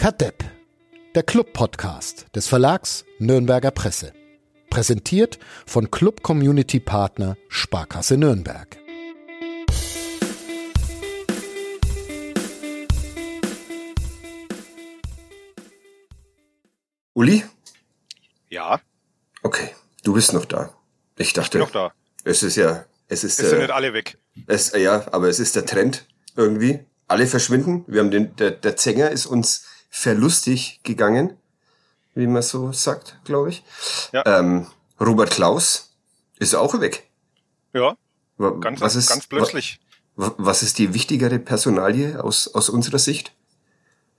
Kadepp, der Club-Podcast des Verlags Nürnberger Presse. Präsentiert von Club Community Partner Sparkasse Nürnberg. Uli? Ja. Okay, du bist noch da. Ich dachte. Ich bin noch da. Es ist ja, es ist. Es sind nicht alle weg. Es, ja, aber es ist der Trend irgendwie. Alle verschwinden. Wir haben den, der, der Zänger ist uns verlustig gegangen, wie man so sagt, glaube ich. Ja. Ähm, Robert Klaus ist auch weg. Ja. Ganz, was ist, ganz plötzlich. wa- Was ist die wichtigere Personalie aus, aus unserer Sicht?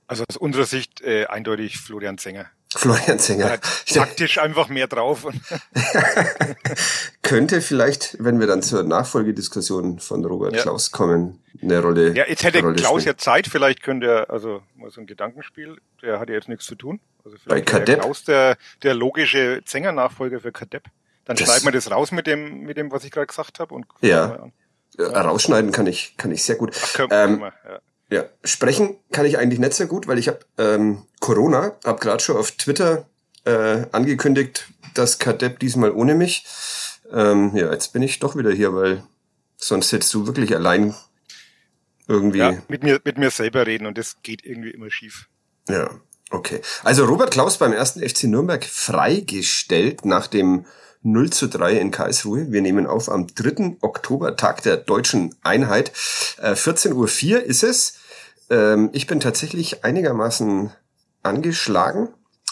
Also aus unserer Sicht äh, eindeutig Florian Zenger. Florian Er Zenger. taktisch einfach mehr drauf. Könnte vielleicht, wenn wir dann zur Nachfolgediskussion von Robert Ja. Klaus kommen, eine Rolle. ja, jetzt hätte Rolle Klaus spielen. ja Zeit, vielleicht könnte er, also mal so ein Gedankenspiel, der hat ja jetzt nichts zu tun. Also vielleicht Bei Kadepp? Klaus der, der logische Zenger-Nachfolger für Kadepp. Dann Das- schreiben wir das raus mit dem, mit dem, was ich gerade gesagt habe. und Ja. an. Äh, rausschneiden kann ich, kann ich sehr gut. Können, Ähm, können wir, ja. Ja, sprechen kann ich eigentlich nicht sehr gut, weil ich habe ähm, Corona, habe gerade schon auf Twitter äh, angekündigt, dass Kadepp diesmal ohne mich. Ähm, ja, jetzt bin ich doch wieder hier, weil sonst hättest du wirklich allein irgendwie. ja, mit mir, mit mir selber reden und das geht irgendwie immer schief. Ja, okay. Also Robert Klaus beim ersten FC Nürnberg freigestellt nach dem 0 zu 3 in Karlsruhe. Wir nehmen auf am 3. Oktober, Tag der deutschen Einheit. Äh, 14.04 Uhr ist es. Ähm, ich bin tatsächlich einigermaßen angeschlagen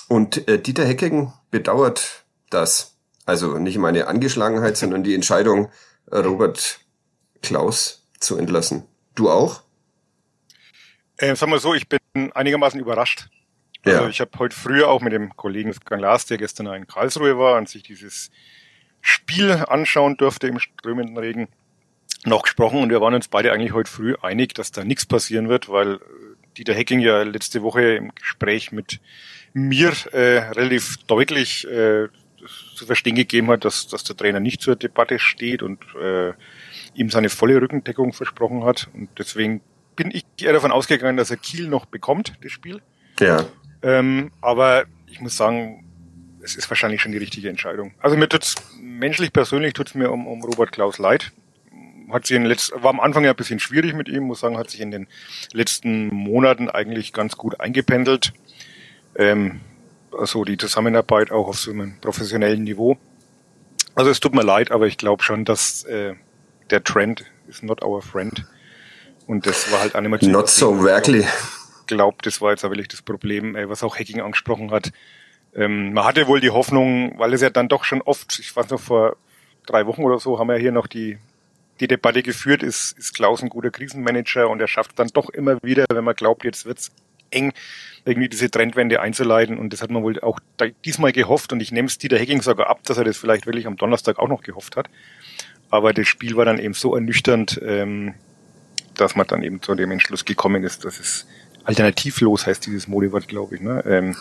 und äh, Dieter Hecking bedauert das. Also nicht meine Angeschlagenheit, sondern die Entscheidung, Robert Klaus zu entlassen. Du auch? Äh, sagen wir so, ich bin einigermaßen überrascht. Also Ja. ich habe heute früh auch mit dem Kollegen Wolfgang Lars, der gestern in Karlsruhe war und sich dieses Spiel anschauen durfte im strömenden Regen, noch gesprochen und wir waren uns beide eigentlich heute früh einig, dass da nichts passieren wird, weil äh, Dieter Hecking ja letzte Woche im Gespräch mit mir äh, relativ deutlich äh, zu verstehen gegeben hat, dass, dass der Trainer nicht zur Debatte steht und äh, ihm seine volle Rückendeckung versprochen hat. Und deswegen bin ich eher davon ausgegangen, dass er Kiel noch bekommt, das Spiel. Ja. Ähm, aber ich muss sagen, es ist wahrscheinlich schon die richtige Entscheidung. Also mir tut's menschlich persönlich tut's mir um, um Robert Klaus leid. Hat sich in letz war am Anfang ja ein bisschen schwierig mit ihm, muss sagen, hat sich in den letzten Monaten eigentlich ganz gut eingependelt. Ähm, also die Zusammenarbeit auch auf so einem professionellen Niveau. Also es tut mir leid, aber ich glaube schon, dass äh, der Trend ist not our friend. Und das war halt zu Not so wirklich. glaubt, das war jetzt auch wirklich das Problem, äh, was auch Hacking angesprochen hat. Ähm, man hatte wohl die Hoffnung, weil es ja dann doch schon oft, ich weiß noch, vor drei Wochen oder so haben wir hier noch die, die Debatte geführt, ist, ist Klaus ein guter Krisenmanager und er schafft dann doch immer wieder, wenn man glaubt, jetzt wird's eng, irgendwie diese Trendwende einzuleiten und das hat man wohl auch diesmal gehofft und ich nehme es Dieter Hacking sogar ab, dass er das vielleicht wirklich am Donnerstag auch noch gehofft hat. Aber das Spiel war dann eben so ernüchternd, ähm, dass man dann eben zu dem Entschluss gekommen ist, dass es alternativlos heißt dieses Modewort, glaube ich, ne, ähm,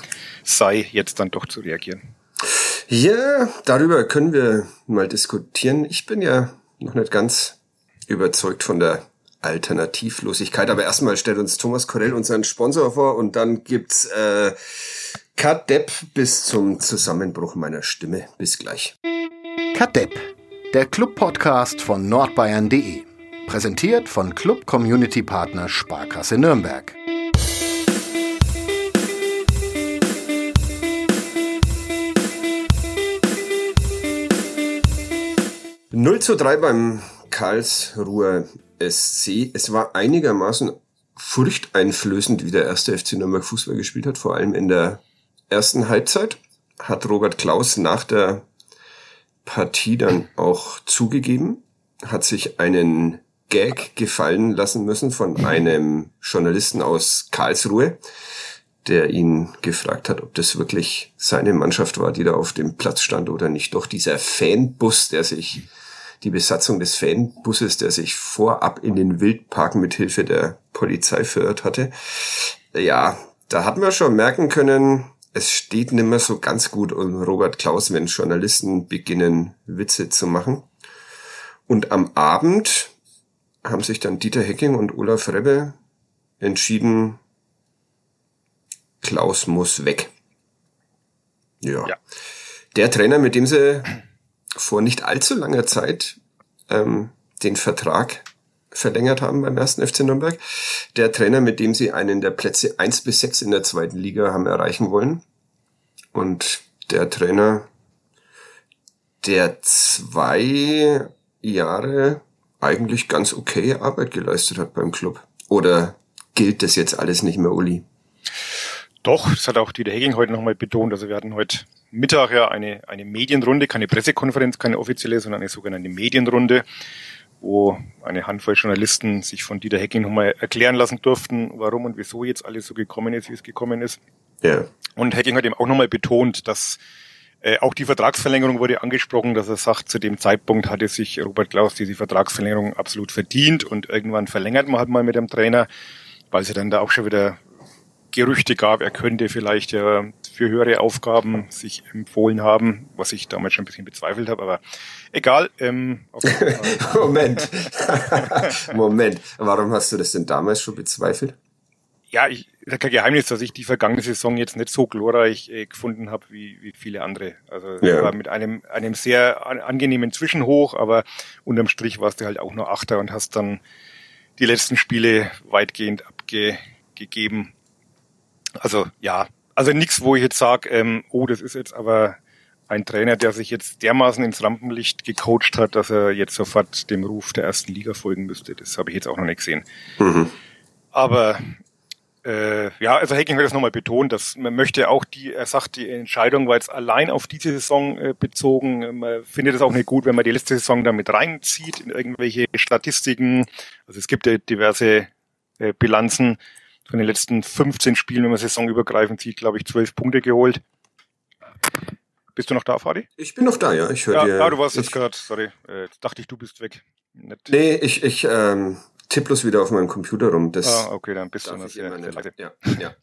sei jetzt dann doch zu reagieren. Ja, darüber können wir mal diskutieren. Ich bin ja noch nicht ganz überzeugt von der Alternativlosigkeit, aber erstmal stellt uns Thomas Korell unseren Sponsor vor und dann gibt's äh, Kadepp bis zum Zusammenbruch meiner Stimme. Bis gleich. Kadepp, der Club-Podcast von nordbayern.de. Präsentiert von Club Community Partner Sparkasse Nürnberg. Null zu drei beim Karlsruher SC. Es war einigermaßen furchteinflößend, wie der erste FC Nürnberg Fußball gespielt hat, vor allem in der ersten Halbzeit. Hat Robert Klaus nach der Partie dann auch zugegeben, hat sich einen Gag gefallen lassen müssen von einem Journalisten aus Karlsruhe, der ihn gefragt hat, ob das wirklich seine Mannschaft war, die da auf dem Platz stand oder nicht. Doch dieser Fanbus, der sich, die Besatzung des Fanbusses, der sich vorab in den Wildpark mit Hilfe der Polizei verirrt hatte. Ja, da hat man schon merken können, es steht nicht mehr so ganz gut um Robert Klaus, wenn Journalisten beginnen, Witze zu machen. Und am Abend haben sich dann Dieter Hecking und Olaf Rebbe entschieden, Klaus muss weg. Ja. ja. Der Trainer, mit dem sie vor nicht allzu langer Zeit ähm, den Vertrag verlängert haben beim ersten FC Nürnberg. Der Trainer, mit dem sie einen der Plätze eins bis sechs in der zweiten Liga haben erreichen wollen. Und der Trainer, der zwei Jahre eigentlich ganz okay Arbeit geleistet hat beim Club. Oder gilt das jetzt alles nicht mehr, Uli? Doch, das hat auch Dieter Hecking heute nochmal betont. Also wir hatten heute Mittag ja eine, eine Medienrunde, keine Pressekonferenz, keine offizielle, sondern eine sogenannte Medienrunde, wo eine Handvoll Journalisten sich von Dieter Hecking nochmal erklären lassen durften, warum und wieso jetzt alles so gekommen ist, wie es gekommen ist. Ja. Und Hecking hat eben auch nochmal betont, dass äh, auch die Vertragsverlängerung wurde angesprochen, dass er sagt, zu dem Zeitpunkt hatte sich Robert Klaus diese Vertragsverlängerung absolut verdient und irgendwann verlängert man halt mal mit dem Trainer, weil sie dann da auch schon wieder Gerüchte gab, er könnte vielleicht ja für höhere Aufgaben sich empfohlen haben, was ich damals schon ein bisschen bezweifelt habe, aber egal. Ähm, Moment. Moment. Warum hast du das denn damals schon bezweifelt? Ja, ich ist kein Geheimnis, dass ich die vergangene Saison jetzt nicht so glorreich äh, gefunden habe wie, wie viele andere. Also ja. war mit einem, einem sehr angenehmen Zwischenhoch, aber unterm Strich warst du halt auch nur Achter und hast dann die letzten Spiele weitgehend abgegeben. Also ja, also nichts, wo ich jetzt sage, ähm, oh, das ist jetzt aber ein Trainer, der sich jetzt dermaßen ins Rampenlicht gecoacht hat, dass er jetzt sofort dem Ruf der ersten Liga folgen müsste. Das habe ich jetzt auch noch nicht gesehen. Mhm. Aber äh, ja, also Hacking hat das nochmal betont, dass man möchte auch die, er sagt, die Entscheidung war jetzt allein auf diese Saison äh, bezogen. Man findet es auch nicht gut, wenn man die letzte Saison damit reinzieht in irgendwelche Statistiken. Also es gibt ja diverse äh, Bilanzen von den letzten 15 Spielen, wenn man saisonübergreifend sieht, glaube ich, 12 Punkte geholt. Bist du noch da, Fadi? Ich bin noch da, ja. Ich höre ja, dir. Ah, du warst jetzt gerade, sorry, äh, jetzt dachte ich, du bist weg. Nicht. Nee, ich, ich ähm, tipp bloß wieder auf meinem Computer rum. Das ah, okay, dann bist du noch sehr, sehr leise. Ja, ja.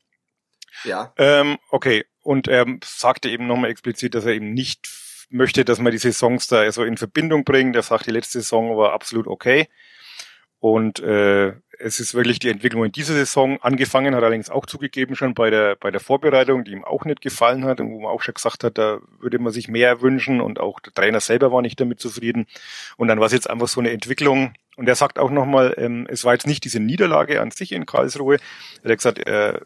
ja. Ähm, okay, und er sagte eben nochmal explizit, dass er eben nicht möchte, dass man die Saisons da so in Verbindung bringt. Er sagt, die letzte Saison war absolut okay. Und äh, es ist wirklich die Entwicklung in dieser Saison angefangen, hat allerdings auch zugegeben schon bei der, bei der Vorbereitung, die ihm auch nicht gefallen hat und wo man auch schon gesagt hat, da würde man sich mehr wünschen und auch der Trainer selber war nicht damit zufrieden. Und dann war es jetzt einfach so eine Entwicklung. Und er sagt auch nochmal, ähm, es war jetzt nicht diese Niederlage an sich in Karlsruhe. Er hat gesagt, er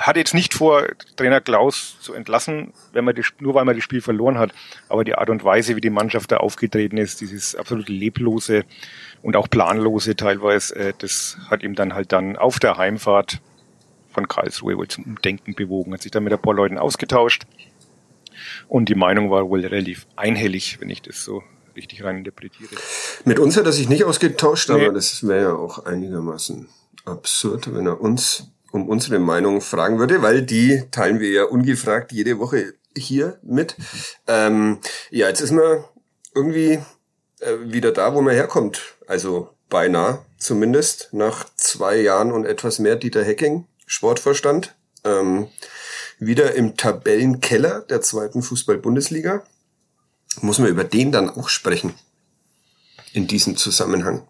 hat jetzt nicht vor, Trainer Klaus zu entlassen, wenn man die, nur weil man das Spiel verloren hat. Aber die Art und Weise, wie die Mannschaft da aufgetreten ist, dieses absolut leblose und auch planlose teilweise, äh, das hat ihm dann halt dann auf der Heimfahrt von Karlsruhe wohl zum Umdenken bewogen, hat sich dann mit ein paar Leuten ausgetauscht. Und die Meinung war wohl relativ einhellig, wenn ich das so richtig rein interpretiere. Mit uns hat er sich nicht ausgetauscht, nee. aber das wäre ja auch einigermaßen absurd, wenn er uns um unsere Meinung fragen würde, weil die teilen wir ja ungefragt jede Woche hier mit. Ähm, ja, jetzt ist man irgendwie äh, wieder da, wo man herkommt. Also beinahe zumindest nach zwei Jahren und etwas mehr Dieter Hecking, Sportverstand. Ähm, wieder im Tabellenkeller der zweiten Fußball-Bundesliga. Muss man über den dann auch sprechen in diesem Zusammenhang.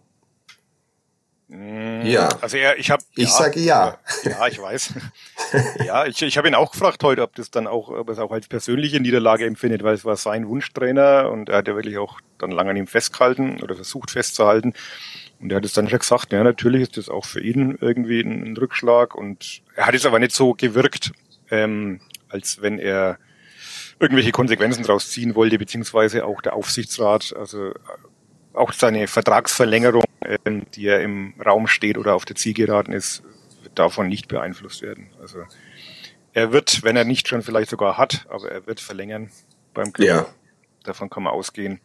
Mm, ja. Also er, ich habe. Ich ja, sage ja. Ja, ich weiß. ja, ich, ich habe ihn auch gefragt heute, ob das dann auch, ob er es auch als persönliche Niederlage empfindet, weil es war sein Wunschtrainer und er hat ja wirklich auch dann lange an ihm festgehalten oder versucht festzuhalten. Und er hat es dann schon gesagt, ja, natürlich ist das auch für ihn irgendwie ein, ein Rückschlag und er hat es aber nicht so gewirkt, ähm, als wenn er irgendwelche Konsequenzen daraus ziehen wollte, beziehungsweise auch der Aufsichtsrat, also auch seine Vertragsverlängerung, ähm, die ja im Raum steht oder auf der Zielgeraden ist, wird davon nicht beeinflusst werden. Also er wird, wenn er nicht schon vielleicht sogar hat, aber er wird verlängern beim Club. Ja. Davon kann man ausgehen.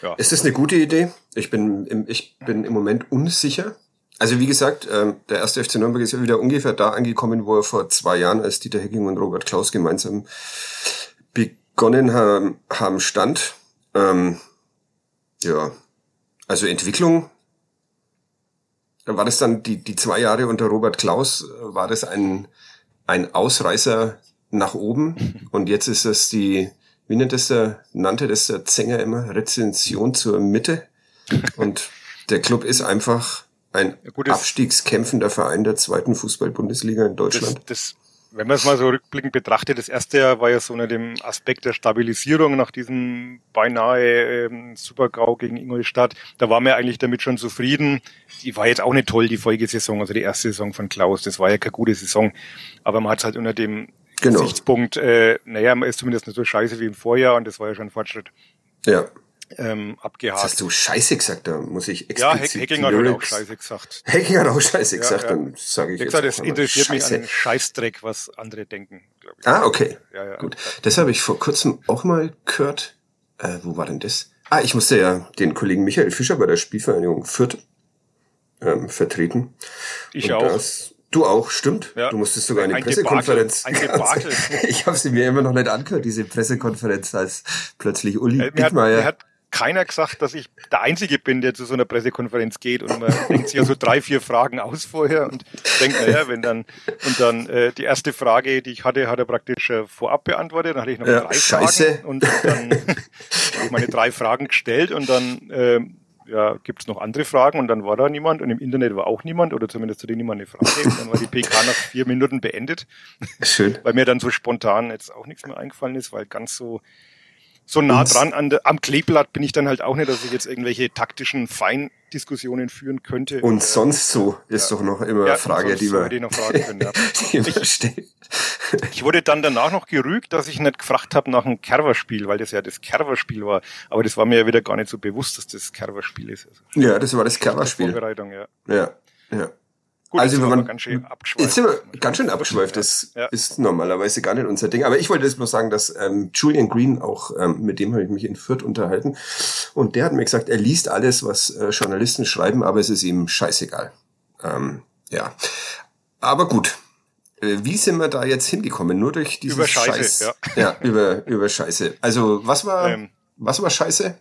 Ja. Ist das eine gute Idee? Ich bin im, ich bin im Moment unsicher. Also wie gesagt, ähm, der erste FC Nürnberg ist ja wieder ungefähr da angekommen, wo er vor zwei Jahren, als Dieter Hecking und Robert Klaus gemeinsam begonnen haben, haben stand. Ähm, ja, also Entwicklung, war das dann die, die zwei Jahre unter Robert Klaus, war das ein, ein Ausreißer nach oben? Und jetzt ist das die, wie nennt das der, nannte das der Zänger immer, Rezension zur Mitte? Und der Club ist einfach ein ja, abstiegskämpfender Verein der zweiten Fußball-Bundesliga in Deutschland. Das, das, wenn man es mal so rückblickend betrachtet, das erste Jahr war ja so unter dem Aspekt der Stabilisierung nach diesem beinahe ähm, Supergau gegen Ingolstadt. Da war man eigentlich damit schon zufrieden. Die war jetzt auch nicht toll, die Folgesaison, also die erste Saison von Klaus. Das war ja keine gute Saison. Aber man hat es halt unter dem genau. Gesichtspunkt, äh, naja, man ist zumindest nicht so scheiße wie im Vorjahr und das war ja schon ein Fortschritt. Ja ähm, abgehakt. Das hast du Scheiße gesagt, da muss ich explizit... Ja, Hacking hat auch Scheiße gesagt. Hacking hat auch Scheiße gesagt, ja, ja. dann sage ich jetzt gesagt, Es interessiert Scheiße. mich einen Scheißdreck, was andere denken, glaube ich. Ah, okay. Ja, ja. Gut. Das habe ich vor kurzem auch mal gehört. Äh, wo war denn das? Ah, ich musste ja den Kollegen Michael Fischer bei der Spielvereinigung Fürth ähm, vertreten. Ich Und auch. Das, Du auch, stimmt. Ja. Du musstest sogar eine ein Pressekonferenz. Debakel. Ein Debakel. ich habe sie mir immer noch nicht angehört, diese Pressekonferenz, als plötzlich Uli äh, Bittmeier... Hat, keiner gesagt, dass ich der Einzige bin, der zu so einer Pressekonferenz geht und man denkt sich ja so drei, vier Fragen aus vorher und denkt, naja, wenn dann und dann äh, die erste Frage, die ich hatte, hat er praktisch äh, vorab beantwortet, dann hatte ich noch ja, drei Scheiße. Fragen und dann habe ich meine drei Fragen gestellt und dann äh, ja, gibt es noch andere Fragen und dann war da niemand und im Internet war auch niemand oder zumindest zu denen niemand eine Frage und dann war die PK nach vier Minuten beendet. Schön. Weil mir dann so spontan jetzt auch nichts mehr eingefallen ist, weil ganz so so nah dran an am Kleeblatt bin ich dann halt auch nicht, dass ich jetzt irgendwelche taktischen Feindiskussionen führen könnte. Und sonst so ist ja. doch noch immer ja, Frage, die wir, noch fragen können, ja. die ich, ich wurde dann danach noch gerügt, dass ich nicht gefragt habe nach einem Kerverspiel, weil das ja das Kerverspiel war. Aber das war mir ja wieder gar nicht so bewusst, dass das Kerverspiel ist. Also ja, das war das Kerverspiel. Vorbereitung, ja. Ja, ja. Gut, also wenn man ganz schön abgeschweift. Jetzt sind wir ganz schön abgeschweift. Das ja. ist normalerweise gar nicht unser Ding. Aber ich wollte jetzt nur sagen, dass ähm, Julian Green auch, ähm, mit dem habe ich mich in Fürth unterhalten. Und der hat mir gesagt, er liest alles, was äh, Journalisten schreiben, aber es ist ihm scheißegal. Ähm, ja. Aber gut. Äh, wie sind wir da jetzt hingekommen? Nur durch dieses über Scheiße, Scheiß. Ja. ja, über, über Scheiße. Also was war, ähm, was war Scheiße?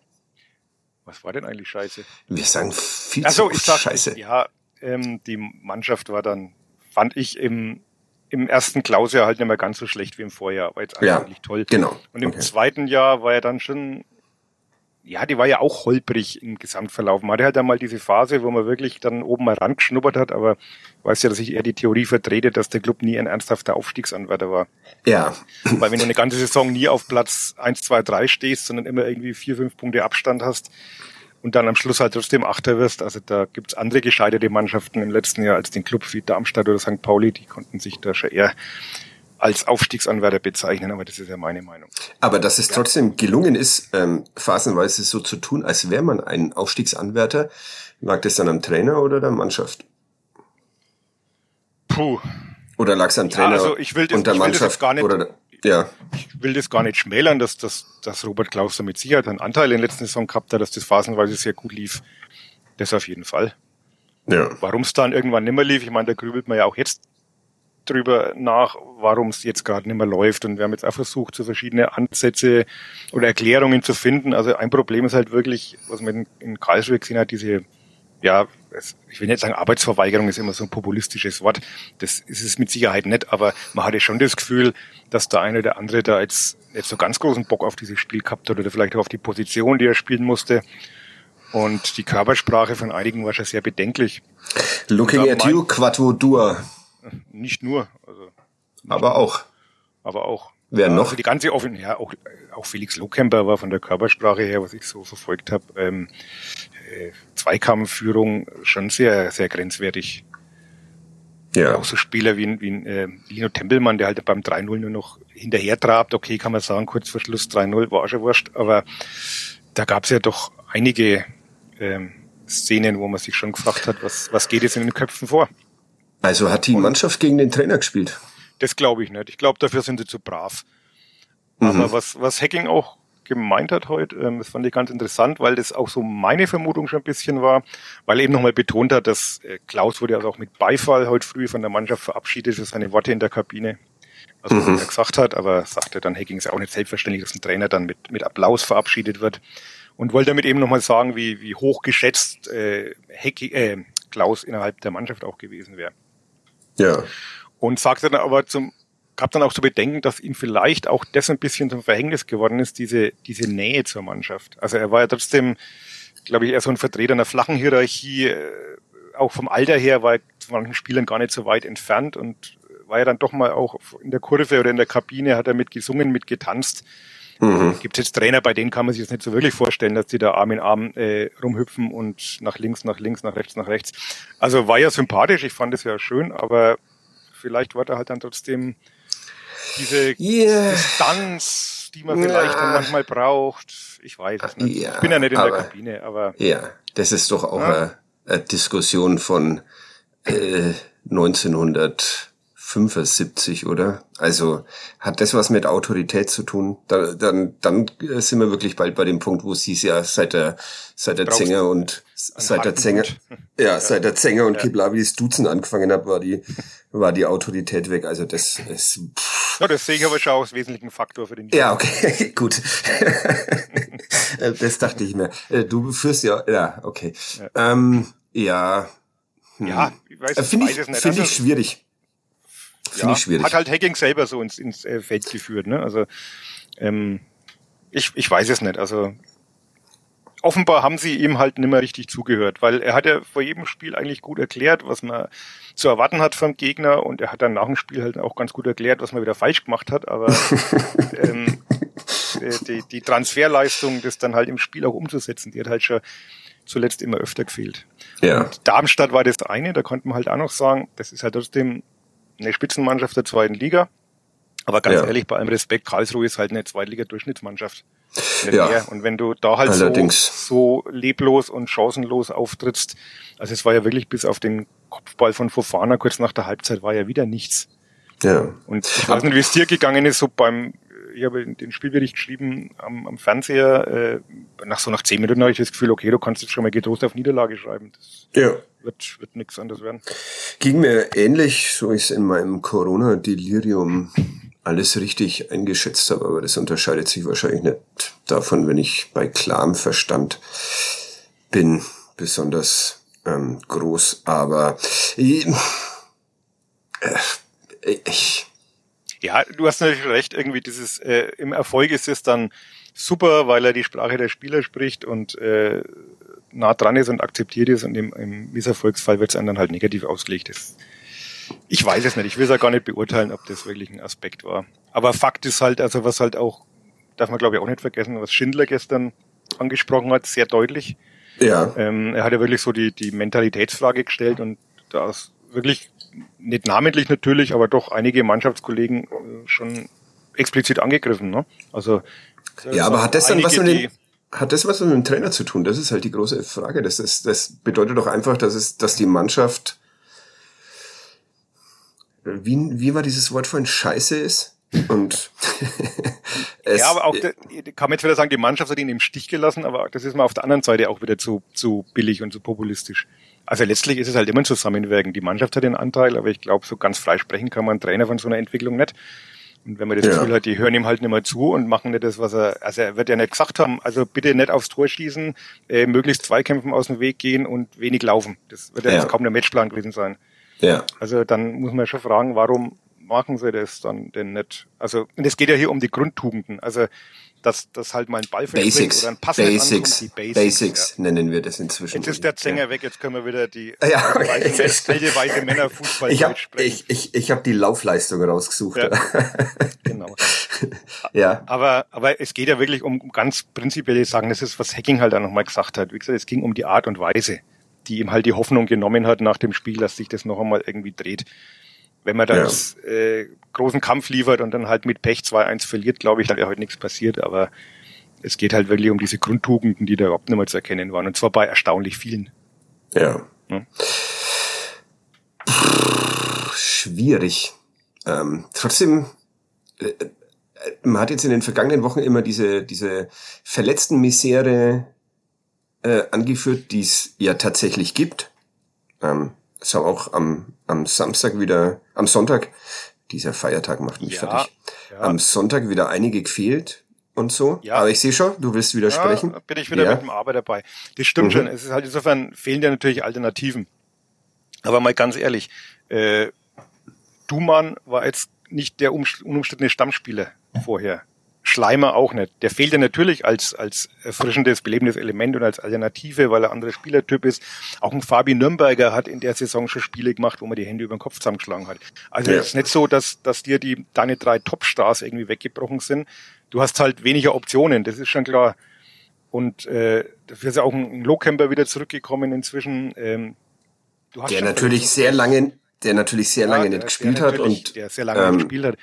Was war denn eigentlich Scheiße? Wir sagen viel Ach so, zu ich sag, Scheiße. Ja, ähm, die Mannschaft war dann, fand ich im, im ersten Klausjahr halt nicht mehr ganz so schlecht wie im Vorjahr, war jetzt ja, eigentlich toll. Genau. Und im okay. zweiten Jahr war er dann schon, ja, die war ja auch holprig im Gesamtverlauf. Man hatte halt einmal diese Phase, wo man wirklich dann oben mal rangeschnuppert hat, aber weiß ja, dass ich eher die Theorie vertrete, dass der Club nie ein ernsthafter Aufstiegsanwärter war. Ja. Weil wenn du eine ganze Saison nie auf Platz eins, zwei, drei stehst, sondern immer irgendwie vier, fünf Punkte Abstand hast, und dann am Schluss halt trotzdem Achter wirst. Also da gibt's andere gescheiterte Mannschaften im letzten Jahr als den Club wie Darmstadt oder St. Pauli, die konnten sich da schon eher als Aufstiegsanwärter bezeichnen, aber das ist ja meine Meinung. Aber dass es trotzdem gelungen ist, ähm, phasenweise so zu tun, als wäre man ein Aufstiegsanwärter, lag das dann am Trainer oder der Mannschaft? Puh. Oder lag es am Trainer ja, also ich will das, und der Mannschaft? gar nicht, oder, ja. Ich will das gar nicht schmälern, dass, dass, dass Robert Klaus da mit Sicherheit einen Anteil in der letzten Saison gehabt hat, dass das phasenweise sehr gut lief. Das auf jeden Fall. Ja. Warum es dann irgendwann nimmer lief, ich meine, da grübelt man ja auch jetzt drüber nach, warum es jetzt gerade nicht mehr läuft. Und wir haben jetzt auch versucht, so verschiedene Ansätze oder Erklärungen zu finden. Also ein Problem ist halt wirklich, was man in Karlsruhe gesehen hat, diese ja, ich will nicht sagen, Arbeitsverweigerung ist immer so ein populistisches Wort. Das ist es mit Sicherheit nicht, aber man hatte schon das Gefühl, dass der eine oder andere da jetzt nicht so ganz großen Bock auf dieses Spiel gehabt hat oder vielleicht auch auf die Position, die er spielen musste. Und die Körpersprache von einigen war schon sehr bedenklich. Looking at you, Quattro Dua. Nicht nur. Also aber auch. Aber auch. Wer noch? Also die ganze Offen, ja, auch, auch Felix Lohkemper war von der Körpersprache her, was ich so verfolgt habe, ähm, äh, Zweikampfführung schon sehr, sehr grenzwertig. Ja. Auch so Spieler wie, wie äh, Lino Tempelmann, der halt beim 3-0 nur noch hinterher trabt. Okay, kann man sagen, kurz vor Schluss 3-0 war schon wurscht, aber da gab es ja doch einige ähm, Szenen, wo man sich schon gefragt hat, was, was geht jetzt in den Köpfen vor. Also hat die Mannschaft gegen den Trainer gespielt? Das glaube ich nicht. Ich glaube, dafür sind sie zu brav. Mhm. Aber was, was Hacking auch gemeint hat heute. Ähm, das fand ich ganz interessant, weil das auch so meine Vermutung schon ein bisschen war, weil er eben nochmal betont hat, dass äh, Klaus wurde also auch mit Beifall heute früh von der Mannschaft verabschiedet für seine Worte in der Kabine. Also mhm. was er gesagt hat, aber sagte dann Hacking ist ja auch nicht selbstverständlich, dass ein Trainer dann mit, mit Applaus verabschiedet wird. Und wollte damit eben nochmal sagen, wie, wie hoch geschätzt äh, Hacking, äh, Klaus innerhalb der Mannschaft auch gewesen wäre. Ja. Und sagte dann aber zum habe dann auch zu bedenken, dass ihm vielleicht auch das ein bisschen zum Verhängnis geworden ist, diese, diese Nähe zur Mannschaft. Also er war ja trotzdem, glaube ich, eher so ein Vertreter einer flachen Hierarchie, äh, auch vom Alter her war er von manchen Spielern gar nicht so weit entfernt und war ja dann doch mal auch in der Kurve oder in der Kabine, hat er mit gesungen, mit getanzt. Mhm. Gibt es jetzt Trainer, bei denen kann man sich das nicht so wirklich vorstellen, dass die da Arm in Arm äh, rumhüpfen und nach links, nach links, nach rechts, nach rechts. Also war ja sympathisch, ich fand es ja schön, aber vielleicht war da halt dann trotzdem diese yeah. Distanz, die man vielleicht dann manchmal braucht. Ich weiß es nicht. Ja, ich bin ja nicht in aber, der Kabine, aber. Ja, das ist doch auch ja. eine, eine Diskussion von äh, 1900 75, oder? Also hat das was mit Autorität zu tun? Da, dann, dann sind wir wirklich bald bei dem Punkt, wo sie es ja seit der seit der Zänger und seit der Zänger, ja, ja, seit der Zänger und ja. Kiblabis Duzen angefangen hat, war die war die Autorität weg. Also das ist. Pff. Ja, das sehe ich aber schon als wesentlichen Faktor für den. Job. Ja, okay, gut. das dachte ich mir. Äh, du führst ja, ja, okay. Ja. Ähm, ja. Hm. Ja, ich weiß, äh, finde ich, finde ich also schwierig. Finde ja, ich schwierig. Hat halt Hacking selber so ins, ins äh, Feld geführt. Ne? Also ähm, ich, ich weiß es nicht. Also offenbar haben sie ihm halt nicht mehr richtig zugehört, weil er hat ja vor jedem Spiel eigentlich gut erklärt, was man zu erwarten hat vom Gegner und er hat dann nach dem Spiel halt auch ganz gut erklärt, was man wieder falsch gemacht hat, aber ähm, die, die Transferleistung, das dann halt im Spiel auch umzusetzen, die hat halt schon zuletzt immer öfter gefehlt. Ja. Und Darmstadt war das eine, da konnte man halt auch noch sagen, das ist halt trotzdem eine Spitzenmannschaft der zweiten Liga. Aber ganz ja. ehrlich, bei allem Respekt, Karlsruhe ist halt eine Zweitliga-Durchschnittsmannschaft. Ja. Und wenn du da halt so, so leblos und chancenlos auftrittst, also es war ja wirklich bis auf den Kopfball von Fofana kurz nach der Halbzeit war ja wieder nichts. Ja. Und ich weiß nicht, wie es dir gegangen ist, so beim, ich habe den Spielbericht geschrieben am, am Fernseher, äh, nach so nach zehn Minuten habe ich das Gefühl, okay, du kannst jetzt schon mal getrost auf Niederlage schreiben. Das, ja wird, wird nichts anderes werden. Ging mir ähnlich, so ich es in meinem Corona-Delirium alles richtig eingeschätzt habe, aber das unterscheidet sich wahrscheinlich nicht davon, wenn ich bei klarem Verstand bin, besonders ähm, groß. Aber ich, äh, ich ja, du hast natürlich recht, irgendwie dieses äh, im Erfolg ist es dann super, weil er die Sprache der Spieler spricht und äh, nah dran ist und akzeptiert ist und im, im Misserfolgsfall wird es einem dann halt negativ ausgelegt. Das, ich weiß es nicht, ich will es ja gar nicht beurteilen, ob das wirklich ein Aspekt war. Aber Fakt ist halt, also was halt auch, darf man glaube ich auch nicht vergessen, was Schindler gestern angesprochen hat, sehr deutlich. Ja. Ähm, er hat ja wirklich so die, die Mentalitätsfrage gestellt und da ist wirklich nicht namentlich natürlich, aber doch einige Mannschaftskollegen äh, schon explizit angegriffen. Ne? Also ja, aber hat das dann was mit den, hat das was mit dem Trainer zu tun? Das ist halt die große Frage. Das, ist, das bedeutet doch einfach, dass es, dass die Mannschaft, wie, wie war dieses Wort vorhin, scheiße ist? Und es, ja, aber auch, der, kann man jetzt wieder sagen, die Mannschaft hat ihn im Stich gelassen, aber das ist mal auf der anderen Seite auch wieder zu, zu billig und zu populistisch. Also letztlich ist es halt immer ein Zusammenwirken. Die Mannschaft hat den Anteil, aber ich glaube, so ganz frei sprechen kann man Trainer von so einer Entwicklung nicht. Und wenn man das ja. Gefühl hat, die hören ihm halt nicht mehr zu und machen nicht das, was er, also er wird ja nicht gesagt haben, also bitte nicht aufs Tor schießen, äh, möglichst Zweikämpfen aus dem Weg gehen und wenig laufen. Das wird ja, ja. kaum der Matchplan gewesen sein. Ja. Also dann muss man schon fragen, warum machen sie das dann denn nicht? Also, und es geht ja hier um die Grundtugenden. Also dass, dass halt mal ein Ball Basics, oder ein Pass Basics, die Basics, Basics ja. nennen wir das inzwischen. Jetzt ist der Zänger ja. weg, jetzt können wir wieder die ja, okay, alte, alte weiße Männerfußball ich hab, sprechen. Ich, ich, ich habe die Laufleistung rausgesucht. Ja. genau. ja. Aber, aber es geht ja wirklich um ganz prinzipielle Sachen. Das ist, was Hacking halt auch nochmal gesagt hat. Wie gesagt, es ging um die Art und Weise, die ihm halt die Hoffnung genommen hat nach dem Spiel, dass sich das noch einmal irgendwie dreht. Wenn man dann ja. äh, großen Kampf liefert und dann halt mit Pech 2-1 verliert, glaube ich, dann wäre heute nichts passiert. Aber es geht halt wirklich um diese Grundtugenden, die da überhaupt nicht mehr zu erkennen waren. Und zwar bei erstaunlich vielen. Ja. ja. schwierig. Ähm, trotzdem, äh, äh, man hat jetzt in den vergangenen Wochen immer diese, diese verletzten Misere äh, angeführt, die es ja tatsächlich gibt. Ähm, es haben auch am, am Samstag wieder, am Sonntag, dieser Feiertag macht mich ja, fertig, ja. am Sonntag wieder einige gefehlt und so. Ja. Aber ich sehe schon, du willst widersprechen. Ja, bin ich wieder ja. mit dem Arbeit dabei. Das stimmt mhm. schon. Es ist halt insofern fehlen dir natürlich Alternativen. Aber mal ganz ehrlich, äh, Duman war jetzt nicht der unumstrittene Stammspieler vorher. Schleimer auch nicht. Der fehlt ja natürlich als, als erfrischendes, belebendes Element und als Alternative, weil er anderer Spielertyp ist. Auch ein Fabi Nürnberger hat in der Saison schon Spiele gemacht, wo man die Hände über den Kopf zusammengeschlagen hat. Also ja. es ist nicht so, dass, dass dir die, deine drei Topstars irgendwie weggebrochen sind. Du hast halt weniger Optionen, das ist schon klar. Und äh, dafür ist ja auch ein Lowcamper wieder zurückgekommen inzwischen. Ähm, der natürlich sehr lange, der natürlich sehr ja, lange nicht gespielt hat und der sehr lange ähm, nicht gespielt hat.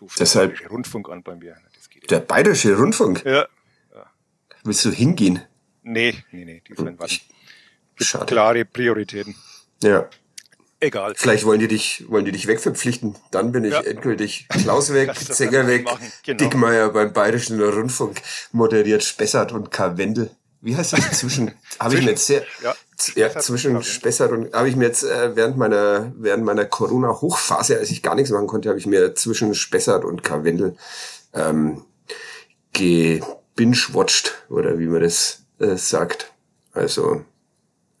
Ruft deshalb, der Bayerische Rundfunk an bei mir. der Bayerische Rundfunk? Ja. ja. Willst du hingehen? Nee, nee, nee, die sind Schade. Klare Prioritäten. Ja. Egal. Vielleicht wollen die dich, wollen die dich wegverpflichten. Dann bin ich ja. endgültig Klaus weg, Zenger weg, genau. Dickmeier beim Bayerischen Rundfunk moderiert Spessart und Karl Wendel. Wie heißt das zwischen? habe ich mir jetzt sehr, ja, ja zwischen Spessart und habe ich mir jetzt äh, während meiner während meiner Corona Hochphase, als ich gar nichts machen konnte, habe ich mir zwischen Spessart und Karl Wendel ähm, gebingewatcht oder wie man das äh, sagt. Also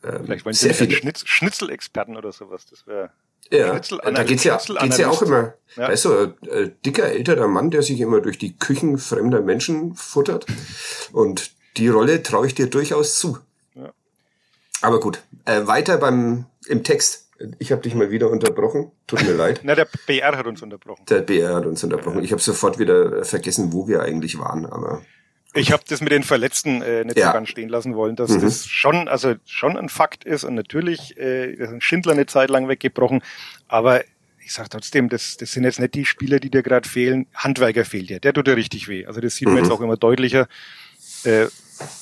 ähm, Vielleicht wollen Sie viele Schnitz Schnitzelexperten oder sowas. Das wäre ja, da geht's ja, geht's ja auch immer. Ja. Weißt du, ein äh, dicker älterer Mann, der sich immer durch die Küchen fremder Menschen futtert. Und die Rolle traue ich dir durchaus zu. Aber gut, äh, weiter beim im Text. Ich habe dich mal wieder unterbrochen. Tut mir leid. Na, der BR hat uns unterbrochen. Der BR hat uns unterbrochen. Ich habe sofort wieder vergessen, wo wir eigentlich waren, aber ich habe das mit den Verletzten äh, nicht ja. so ganz stehen lassen wollen, dass mhm. das schon, also schon ein Fakt ist und natürlich äh, Schindler eine Zeit lang weggebrochen, aber ich sage trotzdem, das, das sind jetzt nicht die Spieler, die dir gerade fehlen. Handwerker fehlt dir, der tut dir richtig weh. Also das sieht mhm. man jetzt auch immer deutlicher, äh,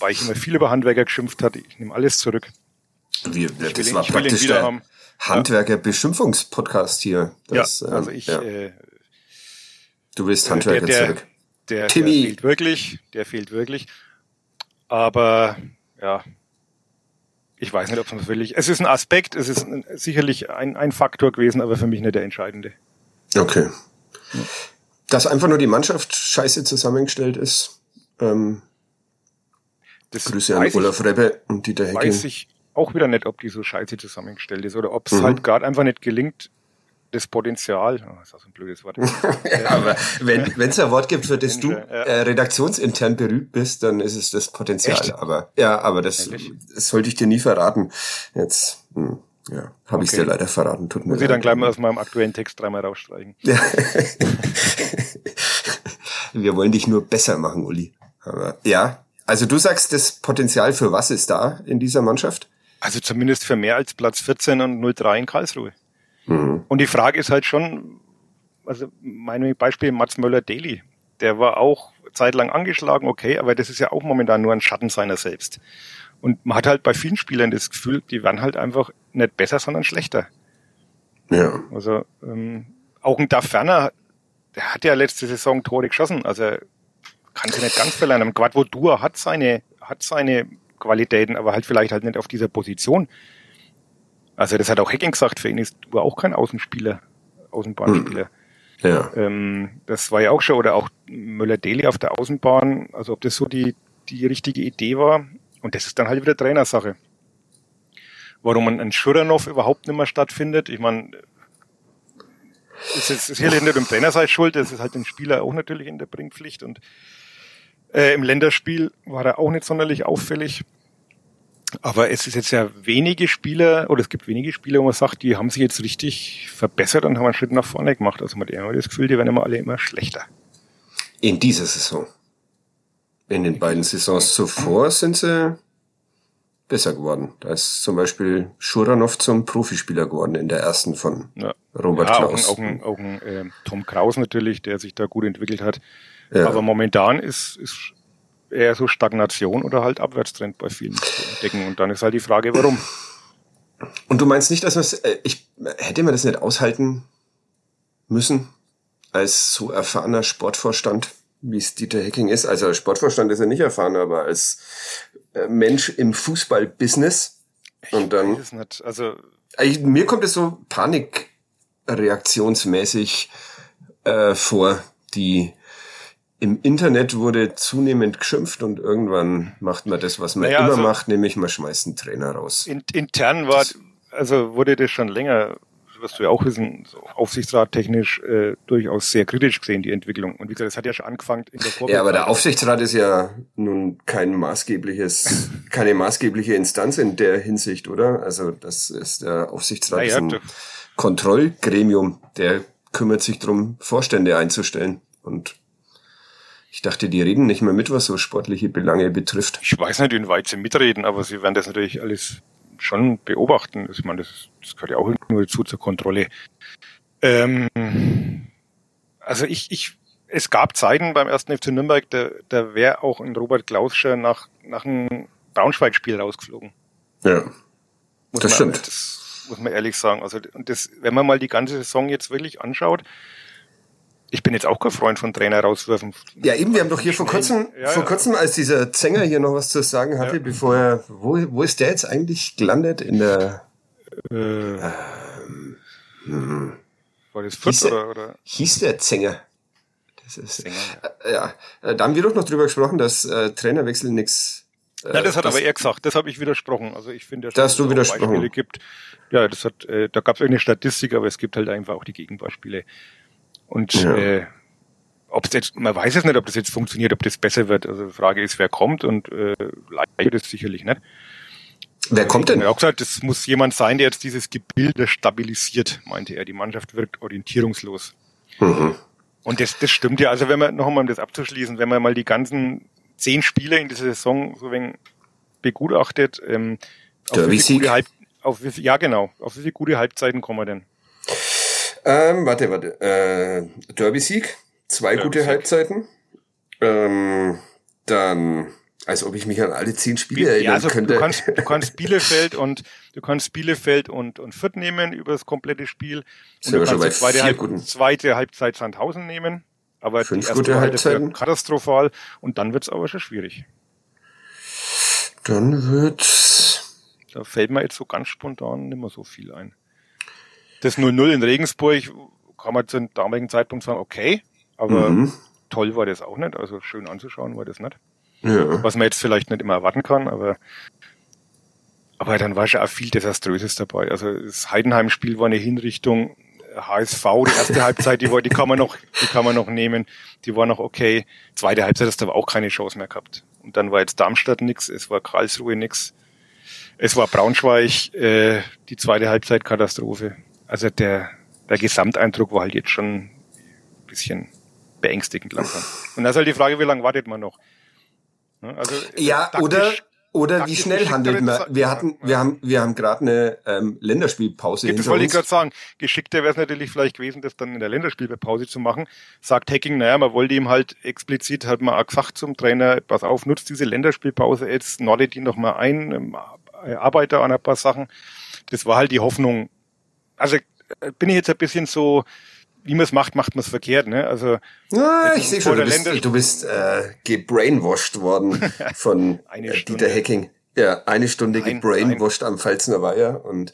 weil ich immer viel über Handwerker geschimpft hatte. Ich nehme alles zurück. Wie, das ihn, war praktisch der. Handwerker-Beschimpfungspodcast hier. Das, ja, also ähm, ich... Ja. Äh, du willst Handwerker der, der, zurück. Der, der fehlt wirklich, der fehlt wirklich. Aber ja, ich weiß nicht, ob es wirklich. Es ist ein Aspekt, es ist sicherlich ein, ein Faktor gewesen, aber für mich nicht der entscheidende. Okay. Dass einfach nur die Mannschaft scheiße zusammengestellt ist. Ähm, das Grüße an Olaf ich, Rebbe und Dieter Hecking. Weiß ich auch wieder nicht, ob die so scheiße zusammengestellt ist oder ob es mhm. halt gerade einfach nicht gelingt, das Potenzial, oh, das ist auch so ein blödes Wort. aber wenn es ein Wort gibt, für das du äh, redaktionsintern berühmt bist, dann ist es das Potenzial. Echt? Aber ja, aber das, das sollte ich dir nie verraten. Jetzt hm, ja, habe okay. ich dir leider verraten. Tut mir Muss leid. ich dann gleich mal aus meinem aktuellen Text dreimal rausstreichen. Wir wollen dich nur besser machen, Uli. Aber ja, also du sagst, das Potenzial für was ist da in dieser Mannschaft? Also zumindest für mehr als Platz 14 und 03 in Karlsruhe. Mhm. Und die Frage ist halt schon, also mein Beispiel Mats Möller-Daly, der war auch zeitlang angeschlagen, okay, aber das ist ja auch momentan nur ein Schatten seiner selbst. Und man hat halt bei vielen Spielern das Gefühl, die werden halt einfach nicht besser, sondern schlechter. Ja. Also ähm, auch ein Ferner, der hat ja letzte Saison Tore geschossen, also kann sie nicht ganz verlernen. Quadvodur hat seine, hat seine Qualitäten, aber halt vielleicht halt nicht auf dieser Position. Also das hat auch Hacking gesagt, für ihn ist war auch kein Außenspieler, Außenbahnspieler. Hm. Ja. Ähm, das war ja auch schon, oder auch Müller-Deli auf der Außenbahn, also ob das so die, die richtige Idee war. Und das ist dann halt wieder Trainersache. Warum ein, ein Schuranov überhaupt nicht mehr stattfindet, ich meine, ist jetzt ist hier nicht dem Trainer sei schuld, das ist halt dem Spieler auch natürlich in der Bringpflicht und äh, im Länderspiel war er auch nicht sonderlich auffällig. Aber es ist jetzt ja wenige Spieler, oder es gibt wenige Spieler, wo man sagt, die haben sich jetzt richtig verbessert und haben einen Schritt nach vorne gemacht. Also man hat immer das Gefühl, die werden immer alle immer schlechter. In dieser Saison. In den beiden Saisons zuvor sind sie besser geworden. Da ist zum Beispiel Schuranov zum Profispieler geworden in der ersten von ja. Robert ja, Klaus. Auch ein, auch ein, auch ein äh, Tom Kraus natürlich, der sich da gut entwickelt hat. Ja. Aber momentan ist, ist eher so Stagnation oder halt Abwärtstrend bei vielen zu entdecken. Und dann ist halt die Frage, warum. Und du meinst nicht, dass man äh, ich hätte man das nicht aushalten müssen als so erfahrener Sportvorstand, wie es Dieter Hecking ist. Also als Sportvorstand ist er nicht erfahren, aber als äh, Mensch im Fußballbusiness. Und dann. Ich nicht. Also ich, mir kommt es so panikreaktionsmäßig äh, vor, die im Internet wurde zunehmend geschimpft und irgendwann macht man das, was man naja, immer also macht, nämlich man schmeißt einen Trainer raus. In, intern war, also wurde das schon länger, wirst du ja auch wissen, so Aufsichtsrat technisch äh, durchaus sehr kritisch gesehen, die Entwicklung. Und wie gesagt, das hat ja schon angefangen in der Vorbereitung. Ja, aber der Aufsichtsrat ist ja nun kein maßgebliches, keine maßgebliche Instanz in der Hinsicht, oder? Also das ist der Aufsichtsrat ja, ist ein Kontrollgremium, der kümmert sich drum, Vorstände einzustellen. Und ich dachte, die reden nicht mehr mit, was so sportliche Belange betrifft. Ich weiß nicht, inwieweit sie mitreden, aber sie werden das natürlich alles schon beobachten. Ich meine, das, das gehört ja auch nur dazu zur Kontrolle. Ähm, also ich, ich, es gab Zeiten beim ersten FC Nürnberg, da, da wäre auch ein Robert Klauscher nach, nach einem Braunschweig-Spiel rausgeflogen. Ja. Muss das man, stimmt. Das muss man ehrlich sagen. Also, und das, wenn man mal die ganze Saison jetzt wirklich anschaut, ich bin jetzt auch kein Freund von Trainer rauswerfen. Ja, eben, wir haben doch hier vor kurzem, ja, vor kurzem, als dieser Zenger hier noch was zu sagen hatte, ja. bevor er, wo, wo ist der jetzt eigentlich gelandet? In der, äh, ähm, hm. War das Fürth oder, oder? Hieß der Zenger? Das ist, Zenger. Äh, ja, äh, da haben wir doch noch drüber gesprochen, dass äh, Trainerwechsel nichts äh, Nein, das hat aber er gesagt. Das habe ich widersprochen. Also ich finde, dass du widersprochen. Beispiele gibt. Ja, das hat, äh, da gab es eine Statistik, aber es gibt halt einfach auch die Gegenbeispiele. Und ja. äh, ob es jetzt, man weiß es nicht, ob das jetzt funktioniert, ob das besser wird. Also die Frage ist, wer kommt und äh, leider ist sicherlich nicht. Wer kommt denn? Er hat gesagt, es muss jemand sein, der jetzt dieses Gebilde stabilisiert, meinte er. Die Mannschaft wirkt orientierungslos. Mhm. Und das, das stimmt ja. Also wenn man, noch einmal um das abzuschließen, wenn man mal die ganzen zehn Spiele in dieser Saison so wenig begutachtet, ähm, auf wie viele gute Halb, auf wie, ja genau, auf wie viele gute Halbzeiten kommen wir denn? Ähm, warte, warte. Äh, Derby-Sieg, zwei Derby gute Halbzeiten. Ähm, dann, als ob ich mich an alle zehn Spiele erinnern ja, also könnte. Du kannst, du kannst Bielefeld und du kannst Bielefeld und und Fürth nehmen über das komplette Spiel. Und du kannst die zweite, Halb, zweite Halbzeit Sandhausen nehmen. Aber Fünf die erste gute Halbzeiten. katastrophal und dann wird's aber schon schwierig. Dann wird's. Da fällt mir jetzt so ganz spontan nicht mehr so viel ein das 0-0 in Regensburg kann man zum damaligen Zeitpunkt sagen, okay, aber mhm. toll war das auch nicht. Also schön anzuschauen war das nicht. Ja. Was man jetzt vielleicht nicht immer erwarten kann, aber aber dann war schon auch viel Desaströses dabei. Also das Heidenheim-Spiel war eine Hinrichtung. HSV, die erste Halbzeit, die, war, die kann man noch, die kann man noch nehmen. Die war noch okay. Zweite Halbzeit hast du aber auch keine Chance mehr gehabt. Und dann war jetzt Darmstadt nix, es war Karlsruhe nix. Es war Braunschweig, äh, die zweite Halbzeit Katastrophe also der, der Gesamteindruck war halt jetzt schon ein bisschen beängstigend langsam. Und da ist halt die Frage, wie lange wartet man noch? Also, ja, taktisch, oder oder wie schnell handelt man? Wir hatten, wir haben, wir haben gerade eine ähm, Länderspielpause. Das wollte ich gerade sagen. Geschickter wäre es natürlich vielleicht gewesen, das dann in der Länderspielpause zu machen. Sagt Hacking, naja, man wollte ihm halt explizit, hat man auch gesagt zum Trainer, pass auf, nutzt diese Länderspielpause jetzt, nordet ihn noch mal ein, ähm, arbeite an ein paar Sachen. Das war halt die Hoffnung, also äh, bin ich jetzt ein bisschen so, wie man es macht, macht man es verkehrt. Ne? Also ja, ich sehe schon, du bist, du bist äh, gebrainwashed worden von äh, Dieter Hacking. Ja, eine Stunde nein, gebrainwashed nein. am Pfalzner Weiher und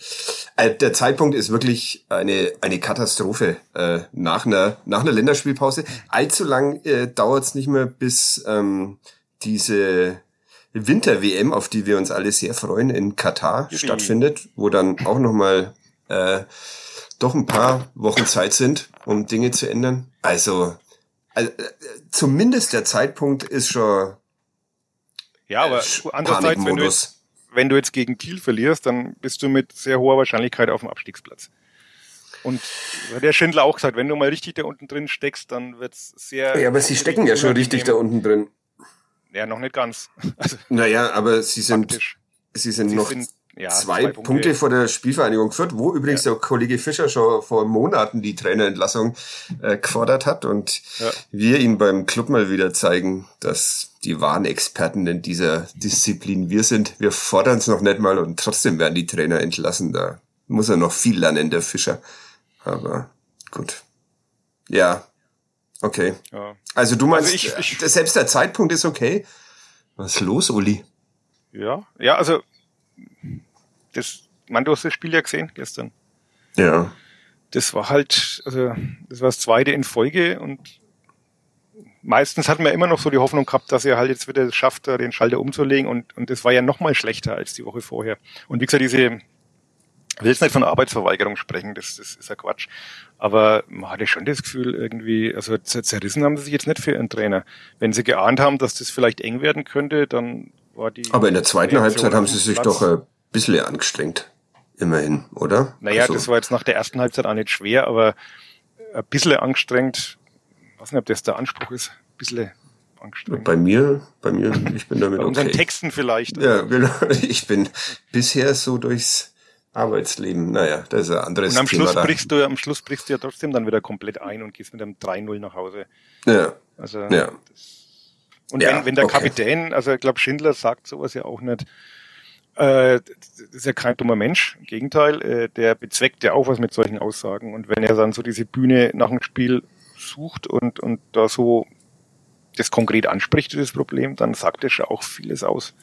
äh, der Zeitpunkt ist wirklich eine eine Katastrophe äh, nach einer nach einer Länderspielpause. Allzu lang äh, dauert es nicht mehr, bis ähm, diese Winter-WM, auf die wir uns alle sehr freuen, in Katar Jubi. stattfindet, wo dann auch nochmal äh, doch ein paar Wochen Zeit sind, um Dinge zu ändern. Also, also zumindest der Zeitpunkt ist schon. Ja, aber äh, andererseits, wenn du, jetzt, wenn du jetzt gegen Kiel verlierst, dann bist du mit sehr hoher Wahrscheinlichkeit auf dem Abstiegsplatz. Und der Schindler auch gesagt, wenn du mal richtig da unten drin steckst, dann wird's sehr. Ja, aber sie stecken ja schon richtig da unten drin. Ja, noch nicht ganz. Also, naja, aber sie sind, praktisch. sie sind sie noch sind ja, zwei, zwei Punkte. Punkte. vor der Spielvereinigung Fürth, wo übrigens ja. der Kollege Fischer schon vor Monaten die Trainerentlassung äh, gefordert hat und ja. wir ihm beim Club mal wieder zeigen, dass die wahren Experten in dieser Disziplin wir sind. Wir fordern es noch nicht mal und trotzdem werden die Trainer entlassen. Da muss er noch viel lernen, der Fischer. Aber gut. Ja. Okay. Ja. Also du meinst, also ich, ich, selbst der Zeitpunkt ist okay. Was ist los, Uli? Ja, ja, also das, man, du hast das Spiel ja gesehen gestern. Ja. Das war halt, also das war das zweite in Folge und meistens hatten wir immer noch so die Hoffnung gehabt, dass er halt jetzt wieder schafft, den Schalter umzulegen und, und das war ja noch mal schlechter als die Woche vorher. Und wie gesagt, diese Ich will jetzt nicht von Arbeitsverweigerung sprechen, das, das ist ja Quatsch. Aber man hatte schon das Gefühl irgendwie, also zerrissen haben sie sich jetzt nicht für ihren Trainer. Wenn sie geahnt haben, dass das vielleicht eng werden könnte, dann. Aber in der zweiten Reaktion Halbzeit haben sie sich Platz. doch ein bisschen angestrengt. Immerhin, oder? Naja, also. das war jetzt nach der ersten Halbzeit auch nicht schwer, aber ein bisschen angestrengt. Ich weiß nicht, ob das der Anspruch ist. Ein bisschen angestrengt. Bei mir, bei mir, ich bin damit Bei unseren okay. Texten vielleicht. Ja, genau. Ich bin bisher so durchs Arbeitsleben, naja, das ist ein anderes Thema. Und am Thema Schluss brichst du, am Schluss brichst du ja trotzdem dann wieder komplett ein und gehst mit einem 3-0 nach Hause. Ja. Also, ja. Das, und ja, wenn, wenn der okay. Kapitän, also ich glaube, Schindler sagt sowas ja auch nicht, äh, das ist ja kein dummer Mensch, im Gegenteil, äh, der bezweckt ja auch was mit solchen Aussagen. Und wenn er dann so diese Bühne nach dem Spiel sucht und, und da so das konkret anspricht, dieses Problem, dann sagt er schon auch vieles aus.